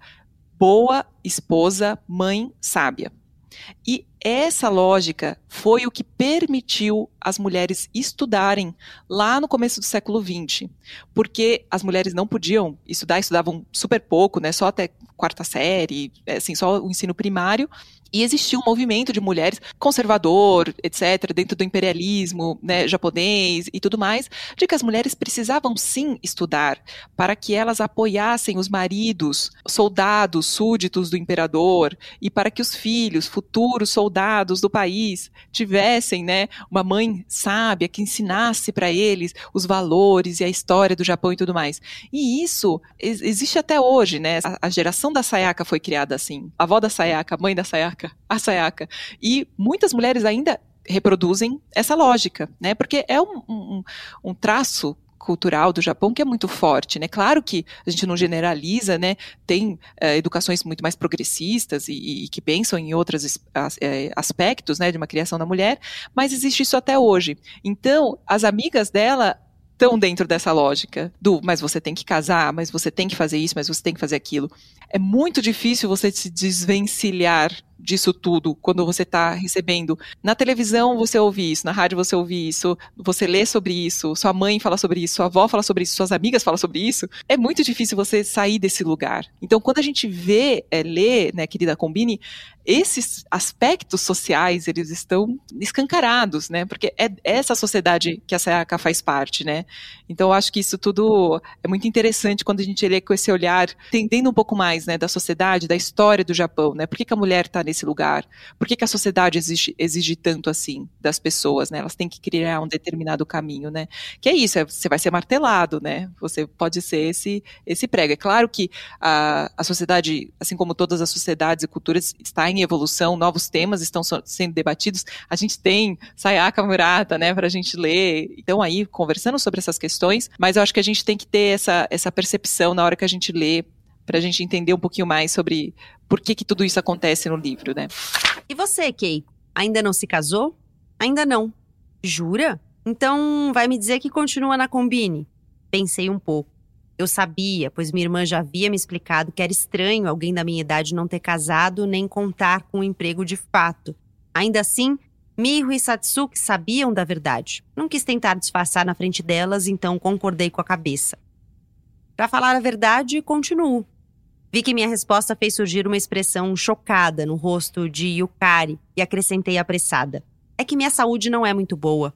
boa esposa, mãe sábia. E essa lógica foi o que permitiu as mulheres estudarem lá no começo do século XX, porque as mulheres não podiam estudar, estudavam super pouco, né, só até quarta série, assim, só o ensino primário, e existia um movimento de mulheres conservador, etc., dentro do imperialismo né, japonês e tudo mais, de que as mulheres precisavam sim estudar para que elas apoiassem os maridos, soldados, súditos do imperador, e para que os filhos, futuros soldados do país, tivessem né, uma mãe sábia que ensinasse para eles os valores e a história do Japão e tudo mais. E isso existe até hoje, né? A, a geração da Sayaka foi criada assim. A avó da Sayaka, a mãe da Sayaka, a Sayaka. E muitas mulheres ainda reproduzem essa lógica, né? Porque é um, um, um traço cultural do Japão que é muito forte, né? Claro que a gente não generaliza, né? Tem é, educações muito mais progressistas e, e que pensam em outros as, é, aspectos, né, de uma criação da mulher, mas existe isso até hoje. Então, as amigas dela estão dentro dessa lógica do, mas você tem que casar, mas você tem que fazer isso, mas você tem que fazer aquilo. É muito difícil você se desvencilhar disso tudo quando você está recebendo. Na televisão você ouve isso, na rádio você ouve isso, você lê sobre isso, sua mãe fala sobre isso, sua avó fala sobre isso, suas amigas falam sobre isso. É muito difícil você sair desse lugar. Então, quando a gente vê, é, lê, né, querida Combine, esses aspectos sociais, eles estão escancarados, né? Porque é essa sociedade que a SEACA faz parte, né? Então, eu acho que isso tudo é muito interessante quando a gente lê com esse olhar, entendendo um pouco mais né, da sociedade, da história do Japão, né? Por que, que a mulher está nesse lugar? Por que, que a sociedade exige, exige tanto assim das pessoas, né? Elas têm que criar um determinado caminho, né? Que é isso, é, você vai ser martelado, né? Você pode ser esse, esse prego. É claro que a, a sociedade, assim como todas as sociedades e culturas, está em evolução, novos temas estão sendo debatidos. A gente tem Sayaka Murata, né, para a gente ler. Então aí conversando sobre essas questões, mas eu acho que a gente tem que ter essa, essa percepção na hora que a gente lê para a gente entender um pouquinho mais sobre por que, que tudo isso acontece no livro, né? E você, Kay? Ainda não se casou? Ainda não. Jura? Então vai me dizer que continua na Combine? Pensei um pouco. Eu sabia, pois minha irmã já havia me explicado que era estranho alguém da minha idade não ter casado nem contar com um emprego de fato. Ainda assim, Miho e Satsuki sabiam da verdade. Não quis tentar disfarçar na frente delas, então concordei com a cabeça. Para falar a verdade, continuo. Vi que minha resposta fez surgir uma expressão chocada no rosto de Yukari e acrescentei apressada. É que minha saúde não é muito boa.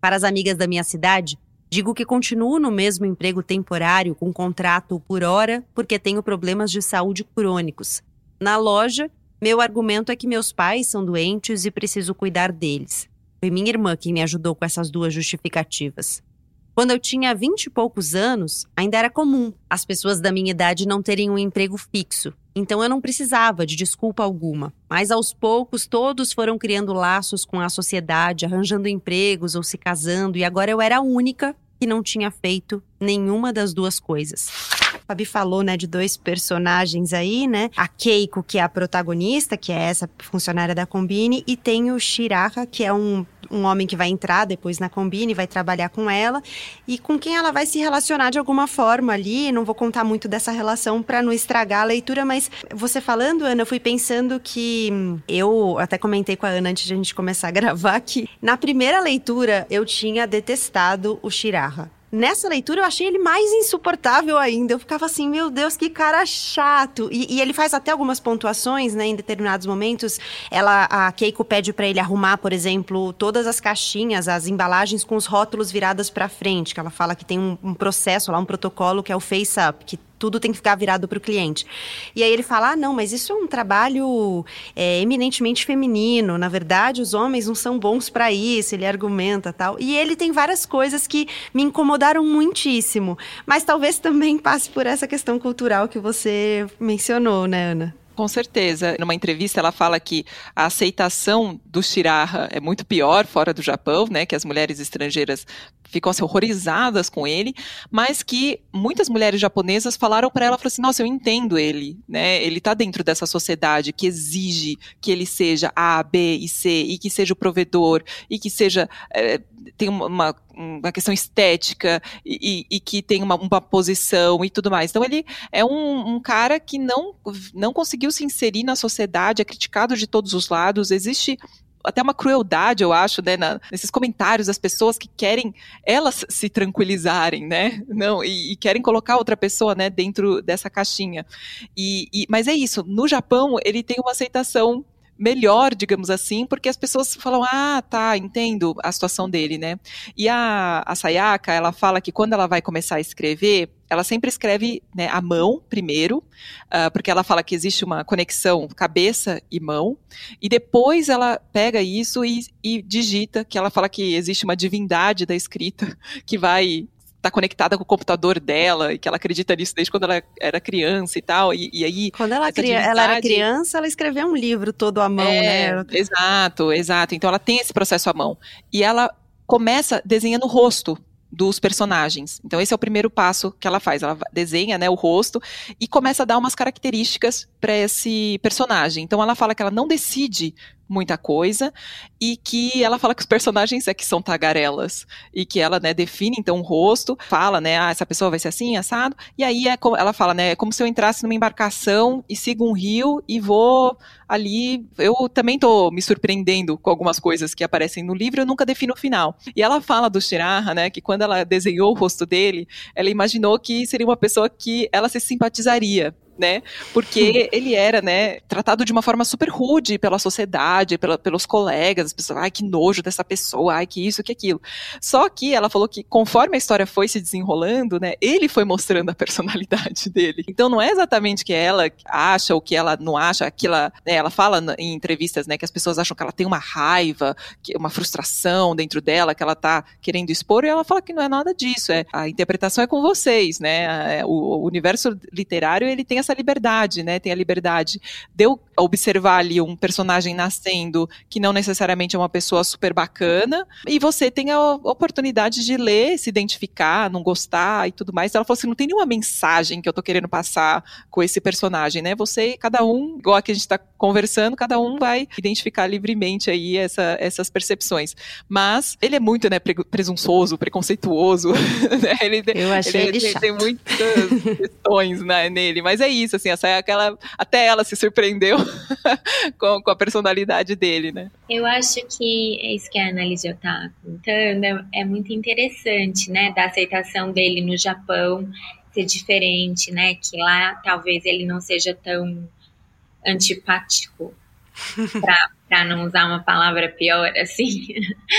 Para as amigas da minha cidade, digo que continuo no mesmo emprego temporário com contrato por hora porque tenho problemas de saúde crônicos. Na loja, meu argumento é que meus pais são doentes e preciso cuidar deles. Foi minha irmã quem me ajudou com essas duas justificativas. Quando eu tinha vinte e poucos anos, ainda era comum as pessoas da minha idade não terem um emprego fixo. Então eu não precisava de desculpa alguma. Mas aos poucos todos foram criando laços com a sociedade, arranjando empregos ou se casando, e agora eu era a única que não tinha feito nenhuma das duas coisas. Fabi falou, né, de dois personagens aí, né? A Keiko, que é a protagonista, que é essa funcionária da Combine, e tem o Shiraka, que é um, um homem que vai entrar depois na Combine, vai trabalhar com ela, e com quem ela vai se relacionar de alguma forma ali. Não vou contar muito dessa relação para não estragar a leitura, mas você falando, Ana, eu fui pensando que eu até comentei com a Ana antes de a gente começar a gravar que na primeira leitura eu tinha detestado o Shiraha. Nessa leitura eu achei ele mais insuportável ainda. Eu ficava assim, meu Deus, que cara chato. E, e ele faz até algumas pontuações, né, em determinados momentos. Ela, a Keiko pede para ele arrumar, por exemplo, todas as caixinhas, as embalagens com os rótulos viradas para frente. Que ela fala que tem um, um processo lá, um protocolo que é o face up, que tudo tem que ficar virado para o cliente. E aí ele fala: ah, não, mas isso é um trabalho é, eminentemente feminino. Na verdade, os homens não são bons para isso. Ele argumenta tal. E ele tem várias coisas que me incomodaram muitíssimo. Mas talvez também passe por essa questão cultural que você mencionou, né, Ana? Com certeza. Numa entrevista, ela fala que a aceitação do Shiraha é muito pior fora do Japão, né? Que as mulheres estrangeiras ficam assim, horrorizadas com ele, mas que muitas mulheres japonesas falaram para ela, falaram assim, nossa, eu entendo ele, né? Ele está dentro dessa sociedade que exige que ele seja A, B e C e que seja o provedor e que seja é, tem uma, uma questão estética e, e que tem uma, uma, posição e tudo mais. Então ele é um, um, cara que não, não conseguiu se inserir na sociedade, é criticado de todos os lados, existe até uma crueldade, eu acho, né, na, nesses comentários das pessoas que querem elas se tranquilizarem, né, não, e, e querem colocar outra pessoa, né, dentro dessa caixinha. E, mas é isso, no Japão ele tem uma aceitação melhor, digamos assim, porque as pessoas falam, ah, tá, entendo a situação dele, né? E a, a Sayaka, ela fala que quando ela vai começar a escrever, ela sempre escreve né, à mão primeiro, uh, porque ela fala que existe uma conexão cabeça e mão, e depois ela pega isso e, e digita, que ela fala que existe uma divindade da escrita que vai tá conectada com o computador dela e que ela acredita nisso desde quando ela era criança e tal. E, e aí. Quando ela, cria, ela era criança, ela escreveu um livro todo à mão, é, né? Exato, exato. Então ela tem esse processo à mão. E ela começa desenhando o rosto dos personagens. Então esse é o primeiro passo que ela faz. Ela desenha, né, o rosto e começa a dar umas características para esse personagem. Então ela fala que ela não decide muita coisa e que ela fala que os personagens é que são tagarelas e que ela, né, define então o rosto, fala, né, ah, essa pessoa vai ser assim, assado, e aí é como, ela fala, né, é como se eu entrasse numa embarcação e sigo um rio e vou ali, eu também tô me surpreendendo com algumas coisas que aparecem no livro, eu nunca defino o final. E ela fala do Shiraha, né, que quando ela desenhou o rosto dele, ela imaginou que seria uma pessoa que ela se simpatizaria né? Porque ele era, né, tratado de uma forma super rude pela sociedade, pela, pelos colegas, as pessoas, ai, que nojo dessa pessoa, ai, que isso, que aquilo. Só que ela falou que conforme a história foi se desenrolando, né, ele foi mostrando a personalidade dele. Então não é exatamente que ela acha ou que ela não acha, que ela, né, ela fala em entrevistas, né, que as pessoas acham que ela tem uma raiva, uma frustração dentro dela, que ela tá querendo expor, e ela fala que não é nada disso, é a interpretação é com vocês, né? É, o, o universo literário ele tem essa liberdade, né? Tem a liberdade de eu observar ali um personagem nascendo que não necessariamente é uma pessoa super bacana, e você tem a oportunidade de ler, se identificar, não gostar e tudo mais. Ela falou assim: não tem nenhuma mensagem que eu tô querendo passar com esse personagem, né? Você, cada um, igual aqui a gente está conversando, cada um vai identificar livremente aí essa, essas percepções. Mas ele é muito, né, presunçoso, preconceituoso. Né? Ele, eu achei ele, ele tem, tem muitas questões né, nele, mas é isso, assim, essa é aquela. Até ela se surpreendeu com, com, a personalidade dele, né? Eu acho que é isso que a Analísia está contando, é, é muito interessante, né, da aceitação dele no Japão ser diferente, né, que lá talvez ele não seja tão antipático para não usar uma palavra pior assim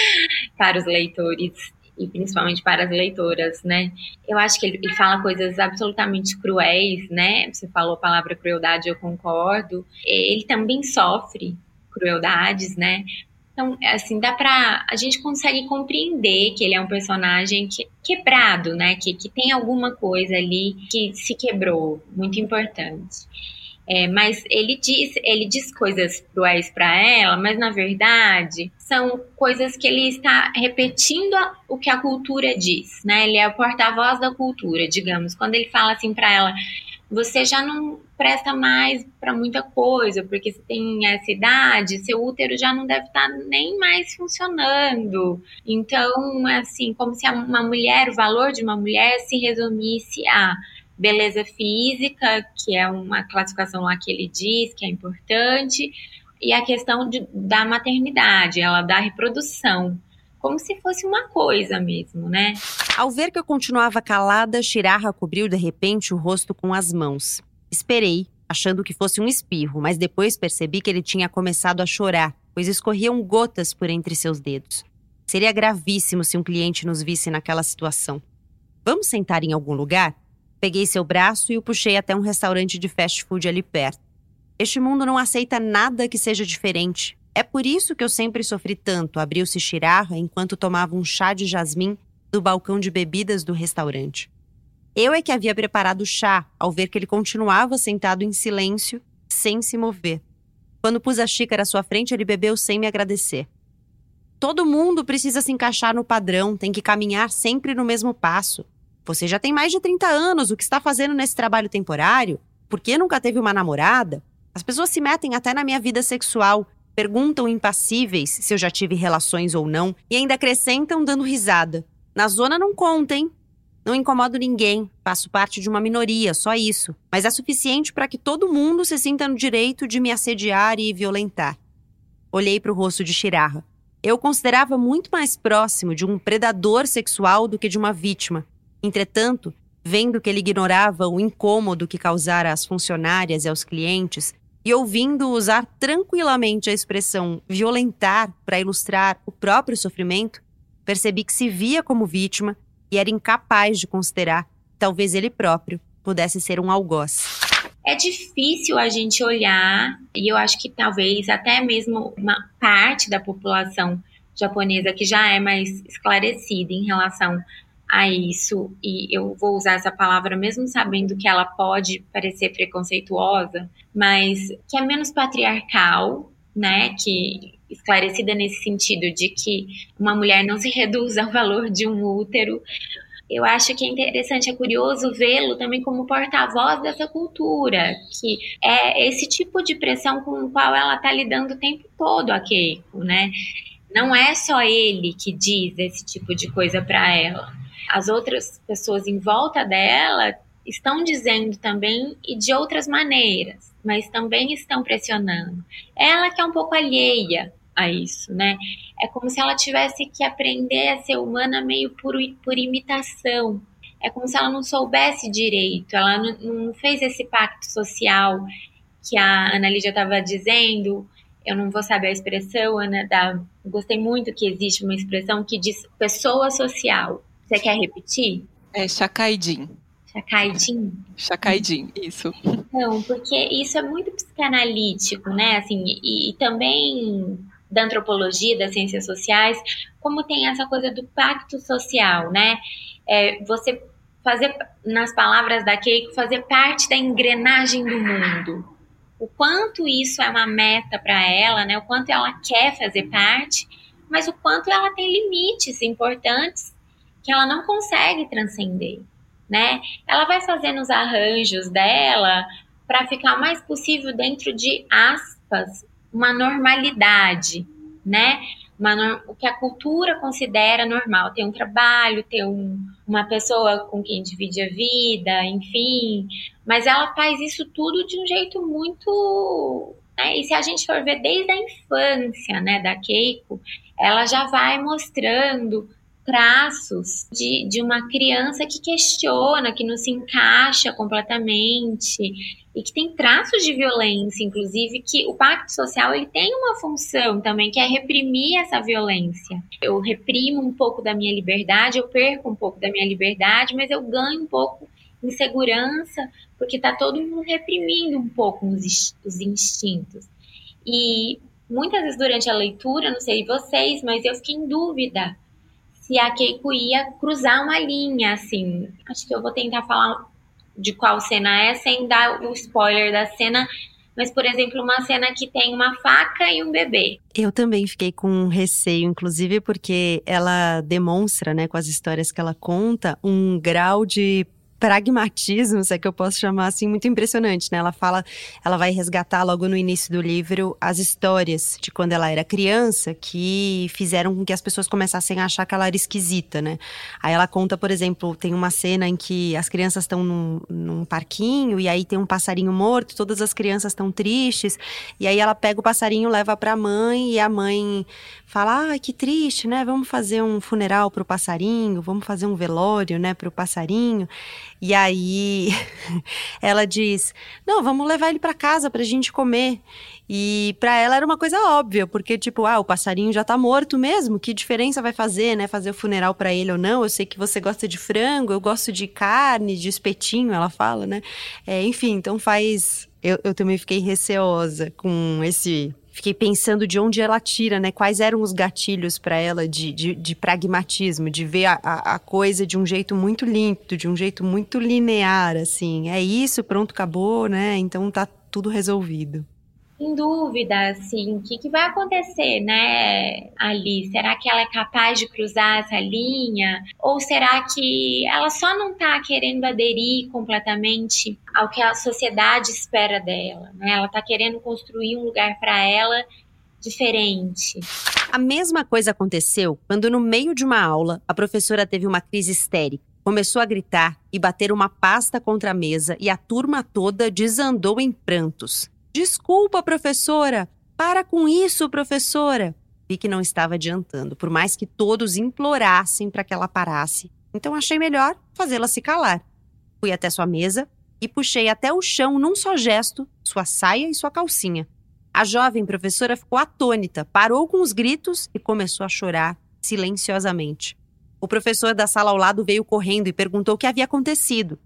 para os leitores e principalmente para as leitoras, né? Eu acho que ele, ele, fala coisas absolutamente cruéis, né? Você falou a palavra crueldade, eu concordo. Ele também sofre crueldades, né? Então, assim, dá pra. A gente consegue compreender que ele é um personagem que, quebrado, né? Que, que tem alguma coisa ali que se quebrou, muito importante. É, mas ele diz, ele diz coisas cruéis para ela, mas na verdade são coisas que ele está repetindo a, o que a cultura diz, né? Ele é o porta-voz da cultura, digamos. Quando ele fala assim para ela, você já não presta mais para muita coisa, porque você tem essa idade, seu útero já não deve estar tá nem mais funcionando. Então, assim, como se uma mulher, o valor de uma mulher se resumisse a beleza física, que é uma classificação lá que ele diz que é importante, e a questão de, da maternidade, ela da reprodução, como se fosse uma coisa mesmo, né? Ao ver que eu continuava calada, Shiraha cobriu de repente o rosto com as mãos. Esperei, achando que fosse um espirro, mas depois percebi que ele tinha começado a chorar, pois escorriam gotas por entre seus dedos. Seria gravíssimo se um cliente nos visse naquela situação. Vamos sentar em algum lugar? Peguei seu braço e o puxei até um restaurante de fast food ali perto. Este mundo não aceita nada que seja diferente. É por isso que eu sempre sofri tanto, abriu-se Shiraha enquanto tomava um chá de jasmim do balcão de bebidas do restaurante. Eu é que havia preparado o chá ao ver que ele continuava sentado em silêncio, sem se mover. Quando pus a xícara à sua frente, ele bebeu sem me agradecer. Todo mundo precisa se encaixar no padrão, tem que caminhar sempre no mesmo passo. Você já tem mais de 30 anos, o que está fazendo nesse trabalho temporário? Por que nunca teve uma namorada? As pessoas se metem até na minha vida sexual, perguntam impassíveis se eu já tive relações ou não e ainda acrescentam dando risada. Na zona não conta, hein? Não incomodo ninguém, faço parte de uma minoria, só isso. Mas é suficiente para que todo mundo se sinta no direito de me assediar e violentar. Olhei para o rosto de Shiraha. Eu considerava muito mais próximo de um predador sexual do que de uma vítima. Entretanto, vendo que ele ignorava o incômodo que causara às funcionárias e aos clientes, e ouvindo usar tranquilamente a expressão violentar para ilustrar o próprio sofrimento, percebi que se via como vítima e era incapaz de considerar que talvez ele próprio pudesse ser um algoz. É difícil a gente olhar, e eu acho que talvez até mesmo uma parte da população japonesa que já é mais esclarecida em relação a isso, e eu vou usar essa palavra mesmo sabendo que ela pode parecer preconceituosa, mas que é menos patriarcal, né? Que esclarecida nesse sentido de que uma mulher não se reduz ao valor de um útero. Eu acho que é interessante, é curioso vê-lo também como porta-voz dessa cultura, que é esse tipo de pressão com o qual ela está lidando o tempo todo, a Keiko, né? Não é só ele que diz esse tipo de coisa para ela as outras pessoas em volta dela estão dizendo também e de outras maneiras, mas também estão pressionando. Ela que é um pouco alheia a isso, né? É como se ela tivesse que aprender a ser humana meio por, por imitação. é como se ela não soubesse direito, ela não, fez esse pacto social que a Ana Lídia estava dizendo. Eu não vou saber a expressão, Ana, da, gostei muito que existe uma expressão que diz pessoa social. Você quer repetir? É Chacaidim. Chacaidim? Chacaidim, isso. Então, porque isso é muito psicanalítico, né? Assim, e, e também da antropologia, das ciências sociais, como tem essa coisa do pacto social, né? É, você fazer, nas palavras da Keiko, fazer parte da engrenagem do mundo. O quanto isso é uma meta para ela, né? O quanto ela quer fazer parte, mas o quanto ela tem limites importantes que ela não consegue transcender, né? Ela vai fazendo os arranjos dela para ficar o mais possível dentro de aspas uma normalidade, né? Uma, o que a cultura considera normal, ter um trabalho, ter um, uma pessoa com quem divide a vida, enfim. Mas ela faz isso tudo de um jeito muito. Né? E se a gente for ver desde a infância né, da Keiko, ela já vai mostrando traços de, de uma criança que questiona, que não se encaixa completamente e que tem traços de violência, inclusive que o pacto social ele tem uma função também que é reprimir essa violência. Eu reprimo um pouco da minha liberdade, eu perco um pouco da minha liberdade, mas eu ganho um pouco em segurança porque está todo mundo reprimindo um pouco os, os instintos. E muitas vezes durante a leitura, não sei vocês, mas eu fiquei em dúvida se a Keiko ia cruzar uma linha, assim. Acho que eu vou tentar falar de qual cena é sem dar o spoiler da cena. Mas, por exemplo, uma cena que tem uma faca e um bebê. Eu também fiquei com receio, inclusive, porque ela demonstra, né, com as histórias que ela conta, um grau de pragmatismo, se é que eu posso chamar assim, muito impressionante, né? Ela fala, ela vai resgatar logo no início do livro as histórias de quando ela era criança que fizeram com que as pessoas começassem a achar que ela era esquisita, né? Aí ela conta, por exemplo, tem uma cena em que as crianças estão num, num parquinho e aí tem um passarinho morto, todas as crianças estão tristes, e aí ela pega o passarinho, leva para a mãe e a mãe fala: "Ah, que triste, né? Vamos fazer um funeral para o passarinho, vamos fazer um velório, né, para o passarinho". E aí ela diz: "Não, vamos levar ele para casa para a gente comer". E para ela era uma coisa óbvia, porque tipo, ah, o passarinho já tá morto mesmo, que diferença vai fazer, né, fazer o funeral para ele ou não? Eu sei que você gosta de frango, eu gosto de carne, de espetinho, ela fala, né? É, enfim, então faz eu, eu também fiquei receosa com esse fiquei pensando de onde ela tira, né? Quais eram os gatilhos para ela de, de, de, pragmatismo, de ver a, a, coisa de um jeito muito limpo, de um jeito muito linear, assim. É isso, pronto, acabou, né? Então tá tudo resolvido em dúvida, assim, o que, que vai acontecer, né, ali? Será que ela é capaz de cruzar essa linha? Ou será que ela só não está querendo aderir completamente ao que a sociedade espera dela, né? Ela está querendo construir um lugar para ela diferente. A mesma coisa aconteceu quando, no meio de uma aula, a professora teve uma crise histérica. Começou a gritar e bater uma pasta contra a mesa e a turma toda desandou em prantos. Desculpa, professora! Para com isso, professora! Vi que não estava adiantando, por mais que todos implorassem para que ela parasse. Então achei melhor fazê-la se calar. Fui até sua mesa e puxei até o chão num só gesto sua saia e sua calcinha. A jovem professora ficou atônita, parou com os gritos e começou a chorar silenciosamente. O professor da sala ao lado veio correndo e perguntou o que havia acontecido.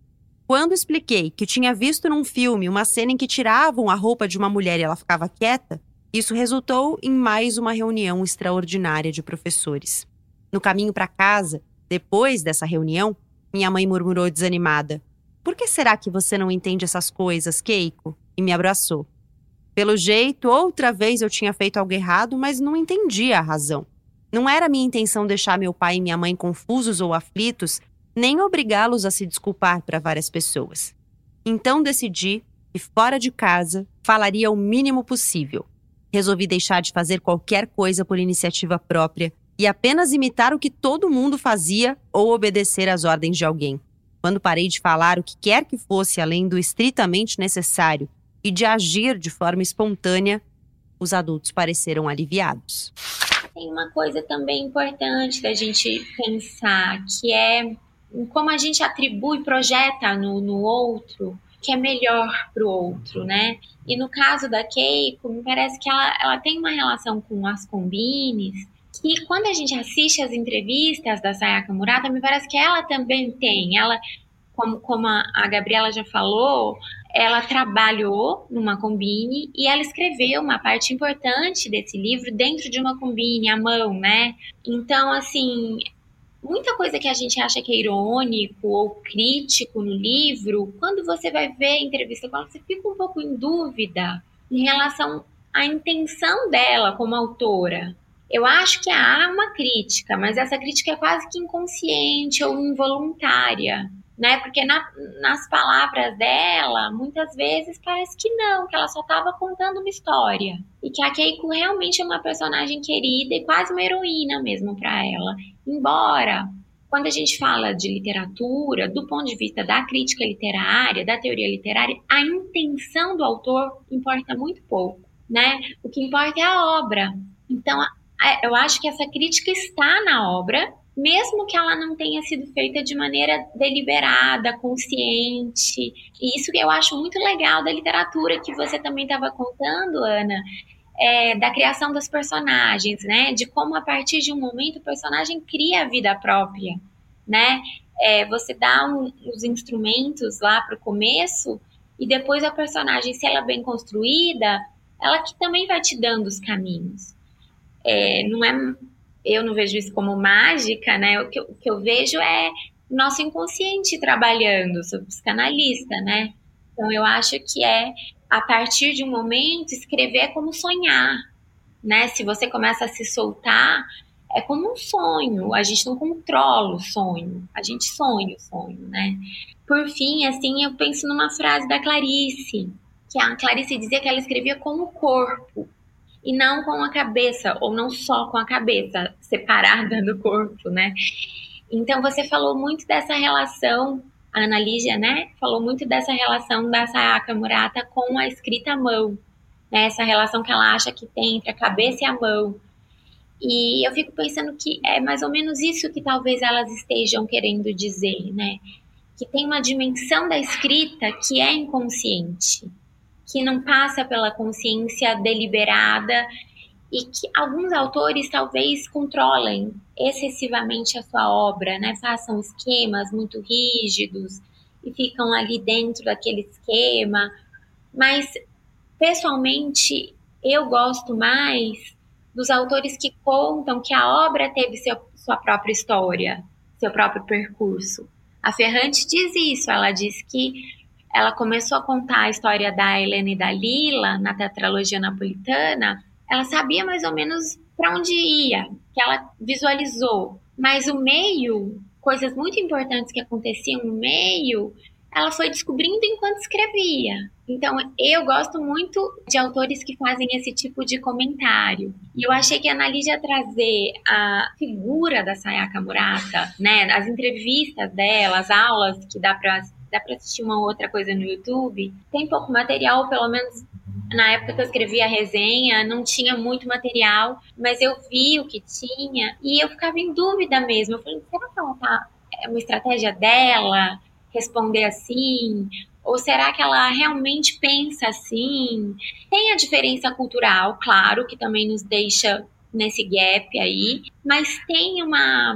Quando expliquei que tinha visto num filme uma cena em que tiravam a roupa de uma mulher e ela ficava quieta, isso resultou em mais uma reunião extraordinária de professores. No caminho para casa, depois dessa reunião, minha mãe murmurou desanimada: Por que será que você não entende essas coisas, Keiko? E me abraçou. Pelo jeito, outra vez eu tinha feito algo errado, mas não entendia a razão. Não era minha intenção deixar meu pai e minha mãe confusos ou aflitos nem obrigá-los a se desculpar para várias pessoas. Então decidi que fora de casa falaria o mínimo possível. Resolvi deixar de fazer qualquer coisa por iniciativa própria e apenas imitar o que todo mundo fazia ou obedecer às ordens de alguém. Quando parei de falar o que quer que fosse além do estritamente necessário e de agir de forma espontânea, os adultos pareceram aliviados. Tem uma coisa também importante da gente pensar, que é como a gente atribui, projeta no, no outro que é melhor para o outro, né? E no caso da Keiko, me parece que ela, ela tem uma relação com as combines que quando a gente assiste as entrevistas da Sayaka Murata, me parece que ela também tem. Ela, como, como a, a Gabriela já falou, ela trabalhou numa combine e ela escreveu uma parte importante desse livro dentro de uma combine à mão, né? Então, assim, muita coisa que a gente acha que é irônico ou crítico no livro, quando você vai ver a entrevista com ela, você fica um pouco em dúvida em relação à intenção dela como autora. Eu acho que há uma crítica, mas essa crítica é quase que inconsciente ou involuntária né? Porque na, nas palavras dela, muitas vezes parece que não, que ela só estava contando uma história. E que a Keiko realmente é uma personagem querida e quase uma heroína mesmo para ela. Embora, quando a gente fala de literatura, do ponto de vista da crítica literária, da teoria literária, a intenção do autor importa muito pouco, né? O que importa é a obra. Então, eu acho que essa crítica está na obra, mesmo que ela não tenha sido feita de maneira deliberada, consciente. E isso que eu acho muito legal da literatura que você também estava contando, Ana, é, da criação dos personagens, né? De como a partir de um momento o personagem cria a vida própria, né? É, você dá um, os instrumentos lá para o começo e depois a personagem, se ela é bem construída, ela que também vai te dando os caminhos. É, não é eu não vejo isso como mágica, né? O que, o que eu vejo é nosso inconsciente trabalhando, sou psicanalista, né? Então eu acho que é a partir de um momento escrever é como sonhar, né? Se você começa a se soltar, é como um sonho. A gente não controla o sonho, a gente sonha o sonho, né? Por fim, assim, eu penso numa frase da Clarice, que a Clarice dizia que ela escrevia com o corpo e não com a cabeça, ou não só com a cabeça, separada do corpo, né? Então você falou muito dessa relação, a Ana Lígia, né? Falou muito dessa relação da Sayaka Murata com a escrita à mão, né? Essa relação que ela acha que tem entre a cabeça e a mão. E eu fico pensando que é mais ou menos isso que talvez elas estejam querendo dizer, né? Que tem uma dimensão da escrita que é inconsciente que não passa pela consciência deliberada e que alguns autores talvez controlem excessivamente a sua obra, né? Façam esquemas muito rígidos e ficam ali dentro daquele esquema. Mas pessoalmente eu gosto mais dos autores que contam que a obra teve seu, sua própria história, seu próprio percurso. A Ferrante diz isso, ela diz que ela começou a contar a história da Helena e da Lila na tetralogia napolitana, ela sabia mais ou menos para onde ia, que ela visualizou. Mas o meio, coisas muito importantes que aconteciam no meio, ela foi descobrindo enquanto escrevia. Então, eu gosto muito de autores que fazem esse tipo de comentário. E eu achei que a Analígia trazer a figura da Sayaka Murata, né, as entrevistas dela, as aulas que dá para dá para assistir uma outra coisa no YouTube. Tem pouco material, pelo menos na época que eu escrevi a resenha, não tinha muito material, mas eu vi o que tinha e eu ficava em dúvida mesmo. Eu falei, será que ela tá. É uma estratégia dela responder assim? Ou será que ela realmente pensa assim? Tem a diferença cultural, claro, que também nos deixa nesse gap aí, mas tem uma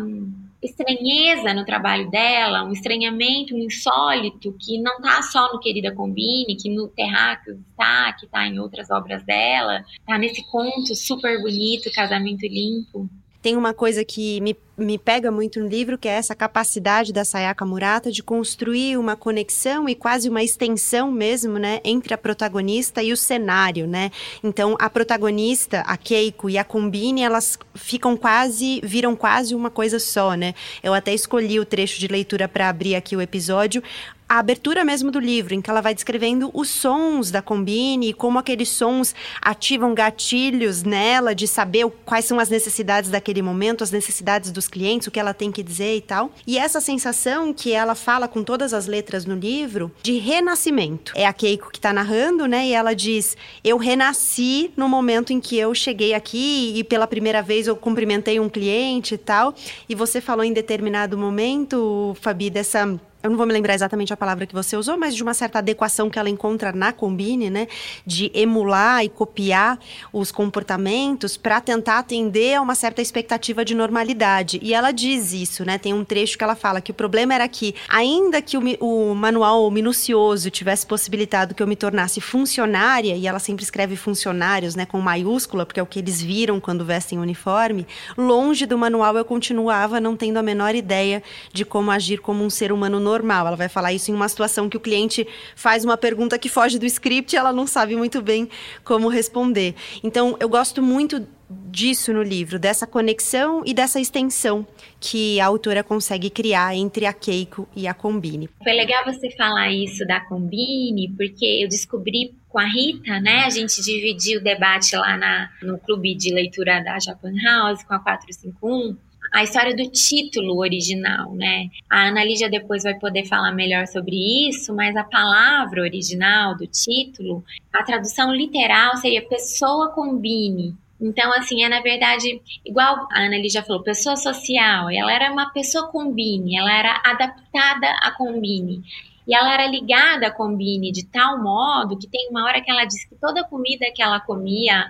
estranheza no trabalho dela, um estranhamento, um insólito, que não está só no Querida Combine, que no Terráqueos está, que está em outras obras dela, está nesse conto super bonito, Casamento Limpo. Tem uma coisa que me, me pega muito no livro, que é essa capacidade da Sayaka Murata de construir uma conexão e quase uma extensão mesmo, né, entre a protagonista e o cenário, né? Então, a protagonista, a Keiko e a Combine, elas ficam quase, viram quase uma coisa só, né? Eu até escolhi o trecho de leitura para abrir aqui o episódio, a abertura mesmo do livro, em que ela vai descrevendo os sons da Combine e como aqueles sons ativam gatilhos nela de saber quais são as necessidades daquele momento, as necessidades dos clientes, o que ela tem que dizer e tal. E essa sensação que ela fala com todas as letras no livro de renascimento. É a Keiko que está narrando, né? E ela diz: "Eu renasci no momento em que eu cheguei aqui e pela primeira vez eu cumprimentei um cliente e tal". E você falou em determinado momento, Fabi, dessa eu não vou me lembrar exatamente a palavra que você usou, mas de uma certa adequação que ela encontra na Combine, né? De emular e copiar os comportamentos para tentar atender a uma certa expectativa de normalidade. E ela diz isso, né? Tem um trecho que ela fala que o problema era que, ainda que o, o manual minucioso tivesse possibilitado que eu me tornasse funcionária, e ela sempre escreve funcionários, né? Com maiúscula, porque é o que eles viram quando vestem uniforme, longe do manual eu continuava não tendo a menor ideia de como agir como um ser humano normal. Ela vai falar isso em uma situação que o cliente faz uma pergunta que foge do script e ela não sabe muito bem como responder. Então, eu gosto muito disso no livro, dessa conexão e dessa extensão que a autora consegue criar entre a Keiko e a Combine. Foi legal você falar isso da Combine, porque eu descobri com a Rita, né? A gente dividiu o debate lá na, no clube de leitura da Japan House com a 451 a história do título original, né? A Ana depois vai poder falar melhor sobre isso, mas a palavra original do título, a tradução literal seria pessoa combine. Então, assim, é na verdade, igual a Ana Lídia falou, pessoa social, ela era uma pessoa combine, ela era adaptada a combine. E ela era ligada a combine de tal modo que tem uma hora que ela diz que toda comida que ela comia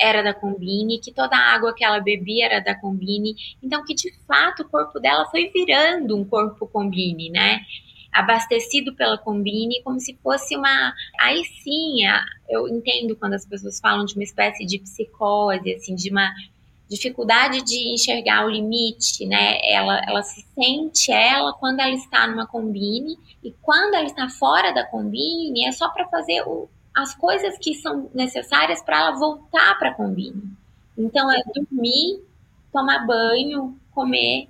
era da Combine, que toda a água que ela bebia era da Combine. Então, que de fato o corpo dela foi virando um corpo Combine, né? Abastecido pela Combine, como se fosse uma. Aí sim, eu entendo quando as pessoas falam de uma espécie de psicose, assim, de uma dificuldade de enxergar o limite, né? Ela, ela se sente ela quando ela está numa combine e quando ela está fora da combine é só para fazer o, as coisas que são necessárias para ela voltar para a combine. Então é dormir, tomar banho, comer.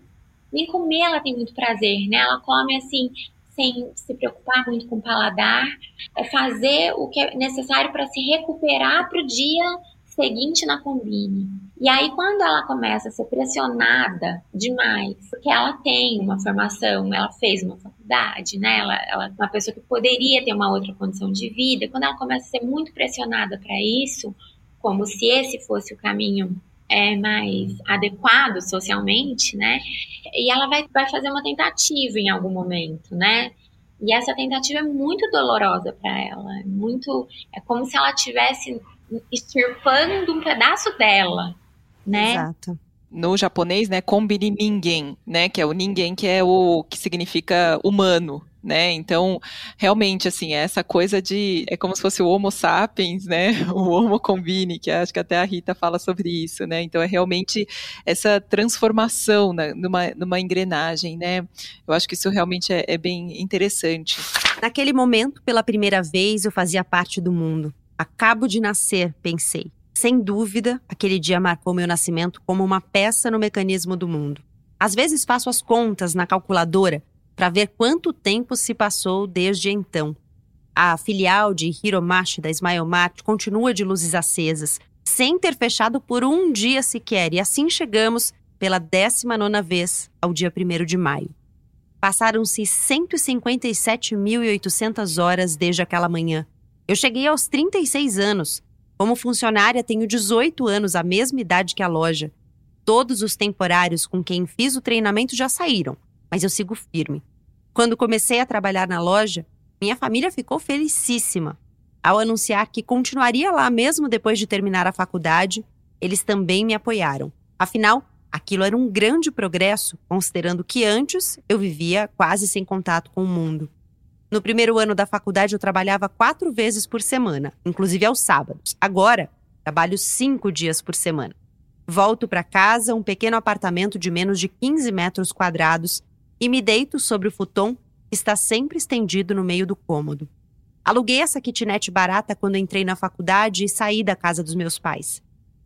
Nem comer ela tem muito prazer, né? Ela come assim, sem se preocupar muito com o paladar. É fazer o que é necessário para se recuperar para o dia seguinte na combine. E aí, quando ela começa a ser pressionada demais, porque ela tem uma formação, ela fez uma faculdade, né? Ela, ela é uma pessoa que poderia ter uma outra condição de vida. Quando ela começa a ser muito pressionada para isso, como se esse fosse o caminho é, mais adequado socialmente, né? E ela vai, vai fazer uma tentativa em algum momento, né? E essa tentativa é muito dolorosa para ela, é muito, é como se ela tivesse extirpando um pedaço dela, né? Exato. No japonês, né, kombini ningen, né, que é o ninguém que é o que significa humano, né? Então, realmente, assim, essa coisa de. É como se fosse o Homo sapiens, né? O Homo combine, que acho que até a Rita fala sobre isso, né? Então, é realmente essa transformação né, numa, numa engrenagem, né? Eu acho que isso realmente é, é bem interessante. Naquele momento, pela primeira vez, eu fazia parte do mundo. Acabo de nascer, pensei. Sem dúvida, aquele dia marcou meu nascimento como uma peça no mecanismo do mundo. Às vezes faço as contas na calculadora para ver quanto tempo se passou desde então. A filial de Hiromashi da Smile Mart continua de luzes acesas, sem ter fechado por um dia sequer, e assim chegamos pela 19 vez ao dia 1 de maio. Passaram-se 157.800 horas desde aquela manhã, eu cheguei aos 36 anos. Como funcionária, tenho 18 anos, a mesma idade que a loja. Todos os temporários com quem fiz o treinamento já saíram, mas eu sigo firme. Quando comecei a trabalhar na loja, minha família ficou felicíssima. Ao anunciar que continuaria lá mesmo depois de terminar a faculdade, eles também me apoiaram. Afinal, aquilo era um grande progresso, considerando que antes eu vivia quase sem contato com o mundo. No primeiro ano da faculdade, eu trabalhava quatro vezes por semana, inclusive aos sábados. Agora, trabalho cinco dias por semana. Volto para casa, um pequeno apartamento de menos de 15 metros quadrados, e me deito sobre o futon que está sempre estendido no meio do cômodo. Aluguei essa kitnet barata quando entrei na faculdade e saí da casa dos meus pais.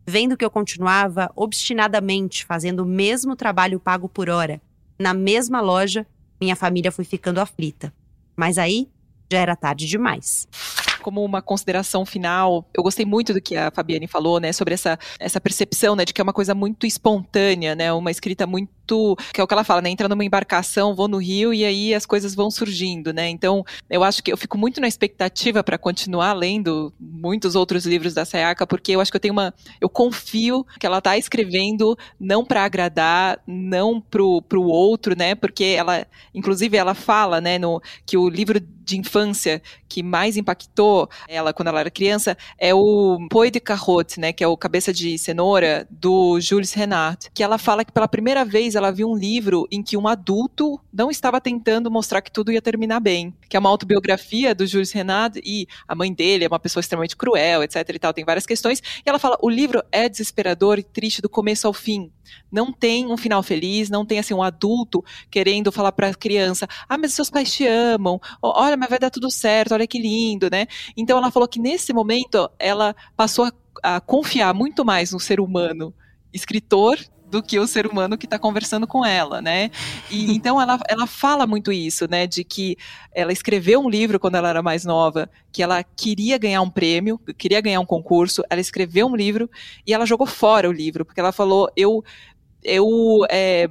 Vendo que eu continuava obstinadamente fazendo o mesmo trabalho pago por hora, na mesma loja, minha família foi ficando aflita. Mas aí já era tarde demais. Como uma consideração final, eu gostei muito do que a Fabiane falou, né, sobre essa, essa percepção, né, de que é uma coisa muito espontânea, né, uma escrita muito, que é o que ela fala, né, entra numa embarcação, vou no rio e aí as coisas vão surgindo, né, então eu acho que eu fico muito na expectativa para continuar lendo muitos outros livros da Sayaka, porque eu acho que eu tenho uma, eu confio que ela está escrevendo não para agradar, não pro, pro outro, né, porque ela, inclusive ela fala, né, no, que o livro de infância que mais impactou ela quando ela era criança é o Poi de Carotte, né, que é o Cabeça de Cenoura do Jules Renard, que ela fala que pela primeira vez ela viu um livro em que um adulto não estava tentando mostrar que tudo ia terminar bem, que é uma autobiografia do Jules Renard e a mãe dele é uma pessoa extremamente cruel, etc e tal, tem várias questões, e ela fala, o livro é desesperador e triste do começo ao fim, não tem um final feliz, não tem assim um adulto querendo falar para a criança: "Ah, mas seus pais te amam. Olha, mas vai dar tudo certo. Olha que lindo, né?". Então ela falou que nesse momento ela passou a, a confiar muito mais no ser humano escritor do que o ser humano que está conversando com ela, né? E então ela, ela fala muito isso, né? De que ela escreveu um livro quando ela era mais nova, que ela queria ganhar um prêmio, queria ganhar um concurso, ela escreveu um livro e ela jogou fora o livro, porque ela falou, eu, eu é,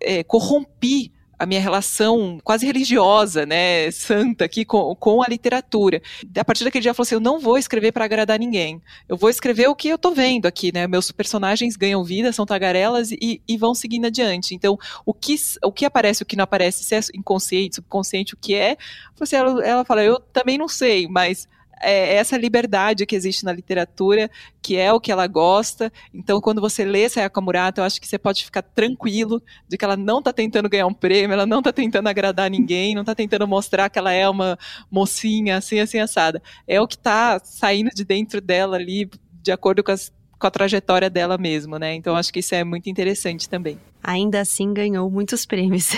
é, corrompi a minha relação quase religiosa, né, santa aqui com, com a literatura. A partir daquele dia, ela falou assim: eu não vou escrever para agradar ninguém. Eu vou escrever o que eu estou vendo aqui, né? Meus personagens ganham vida, são tagarelas e, e vão seguindo adiante. Então, o que, o que aparece, o que não aparece, se é inconsciente, subconsciente, o que é, assim, ela, ela fala: eu também não sei, mas é essa liberdade que existe na literatura, que é o que ela gosta. Então, quando você lê Sayaka Murata, eu acho que você pode ficar tranquilo de que ela não está tentando ganhar um prêmio, ela não está tentando agradar ninguém, não está tentando mostrar que ela é uma mocinha assim, assim, assada. É o que está saindo de dentro dela ali, de acordo com, as, com a trajetória dela mesmo, né? Então, acho que isso é muito interessante também ainda assim ganhou muitos prêmios.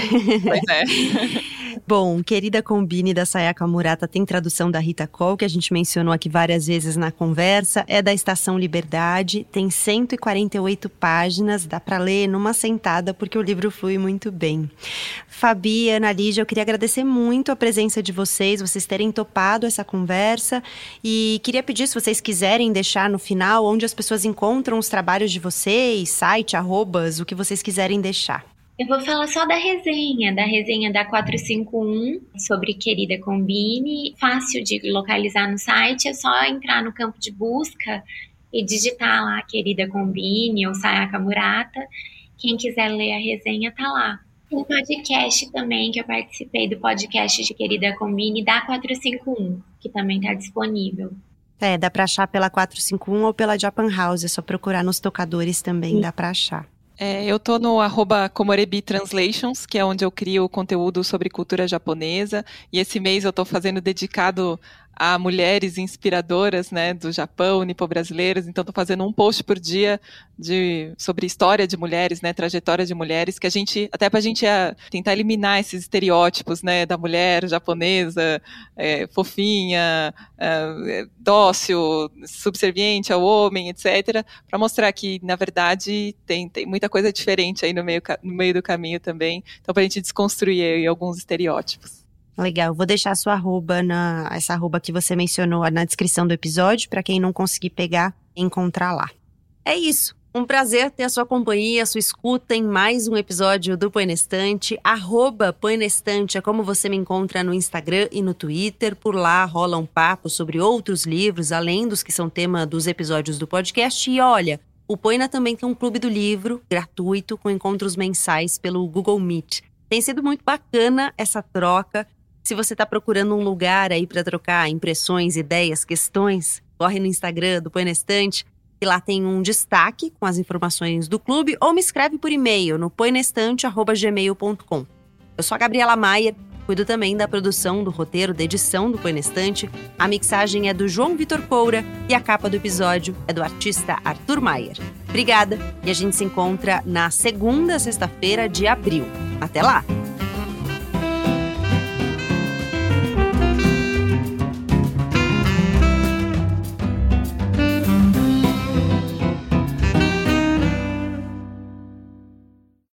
Pois é. Bom, Querida Combine da Sayaka Murata tem tradução da Rita Cole, que a gente mencionou aqui várias vezes na conversa, é da Estação Liberdade, tem 148 páginas, dá para ler numa sentada porque o livro flui muito bem. Fabi e Ana Lígia, eu queria agradecer muito a presença de vocês, vocês terem topado essa conversa e queria pedir se vocês quiserem deixar no final onde as pessoas encontram os trabalhos de vocês, site, arrobas, o que vocês quiserem deixar. Eu vou falar só da resenha, da resenha da 451 sobre Querida Combine. Fácil de localizar no site, é só entrar no campo de busca e digitar lá Querida Combine ou Sayaka Murata. Quem quiser ler a resenha tá lá. Tem podcast também, que eu participei do podcast de Querida Combine da 451, que também está disponível. É, dá para achar pela 451 ou pela Japan House, é só procurar nos tocadores também, Sim. dá para achar. É, eu estou no arroba Komorebi Translations, que é onde eu crio conteúdo sobre cultura japonesa. E esse mês eu estou fazendo dedicado a mulheres inspiradoras, né, do Japão, nipo-brasileiras. Então, estou fazendo um post por dia de, sobre história de mulheres, né, trajetória de mulheres, que a gente, até para a gente a, tentar eliminar esses estereótipos, né, da mulher japonesa, é, fofinha, é, dócil, subserviente ao homem, etc., para mostrar que, na verdade, tem, tem muita coisa diferente aí no meio, no meio do caminho também. Então, para a gente desconstruir alguns estereótipos. Legal, vou deixar sua arroba, na, essa arroba que você mencionou na descrição do episódio, para quem não conseguir pegar, encontrar lá. É isso. Um prazer ter a sua companhia, a sua escuta em mais um episódio do Põe Estante. Arroba Põe Estante é como você me encontra no Instagram e no Twitter. Por lá rola um papo sobre outros livros, além dos que são tema dos episódios do podcast. E olha, o Poina também tem um clube do livro gratuito com encontros mensais pelo Google Meet. Tem sido muito bacana essa troca. Se você está procurando um lugar aí para trocar impressões, ideias, questões, corre no Instagram do Põe na Estante, e lá tem um destaque com as informações do clube, ou me escreve por e-mail no poinestante.gmail.com. Eu sou a Gabriela Maier, cuido também da produção do roteiro, da edição do Põe na Estante. A mixagem é do João Vitor Coura e a capa do episódio é do artista Arthur Maier. Obrigada e a gente se encontra na segunda sexta-feira de abril. Até lá!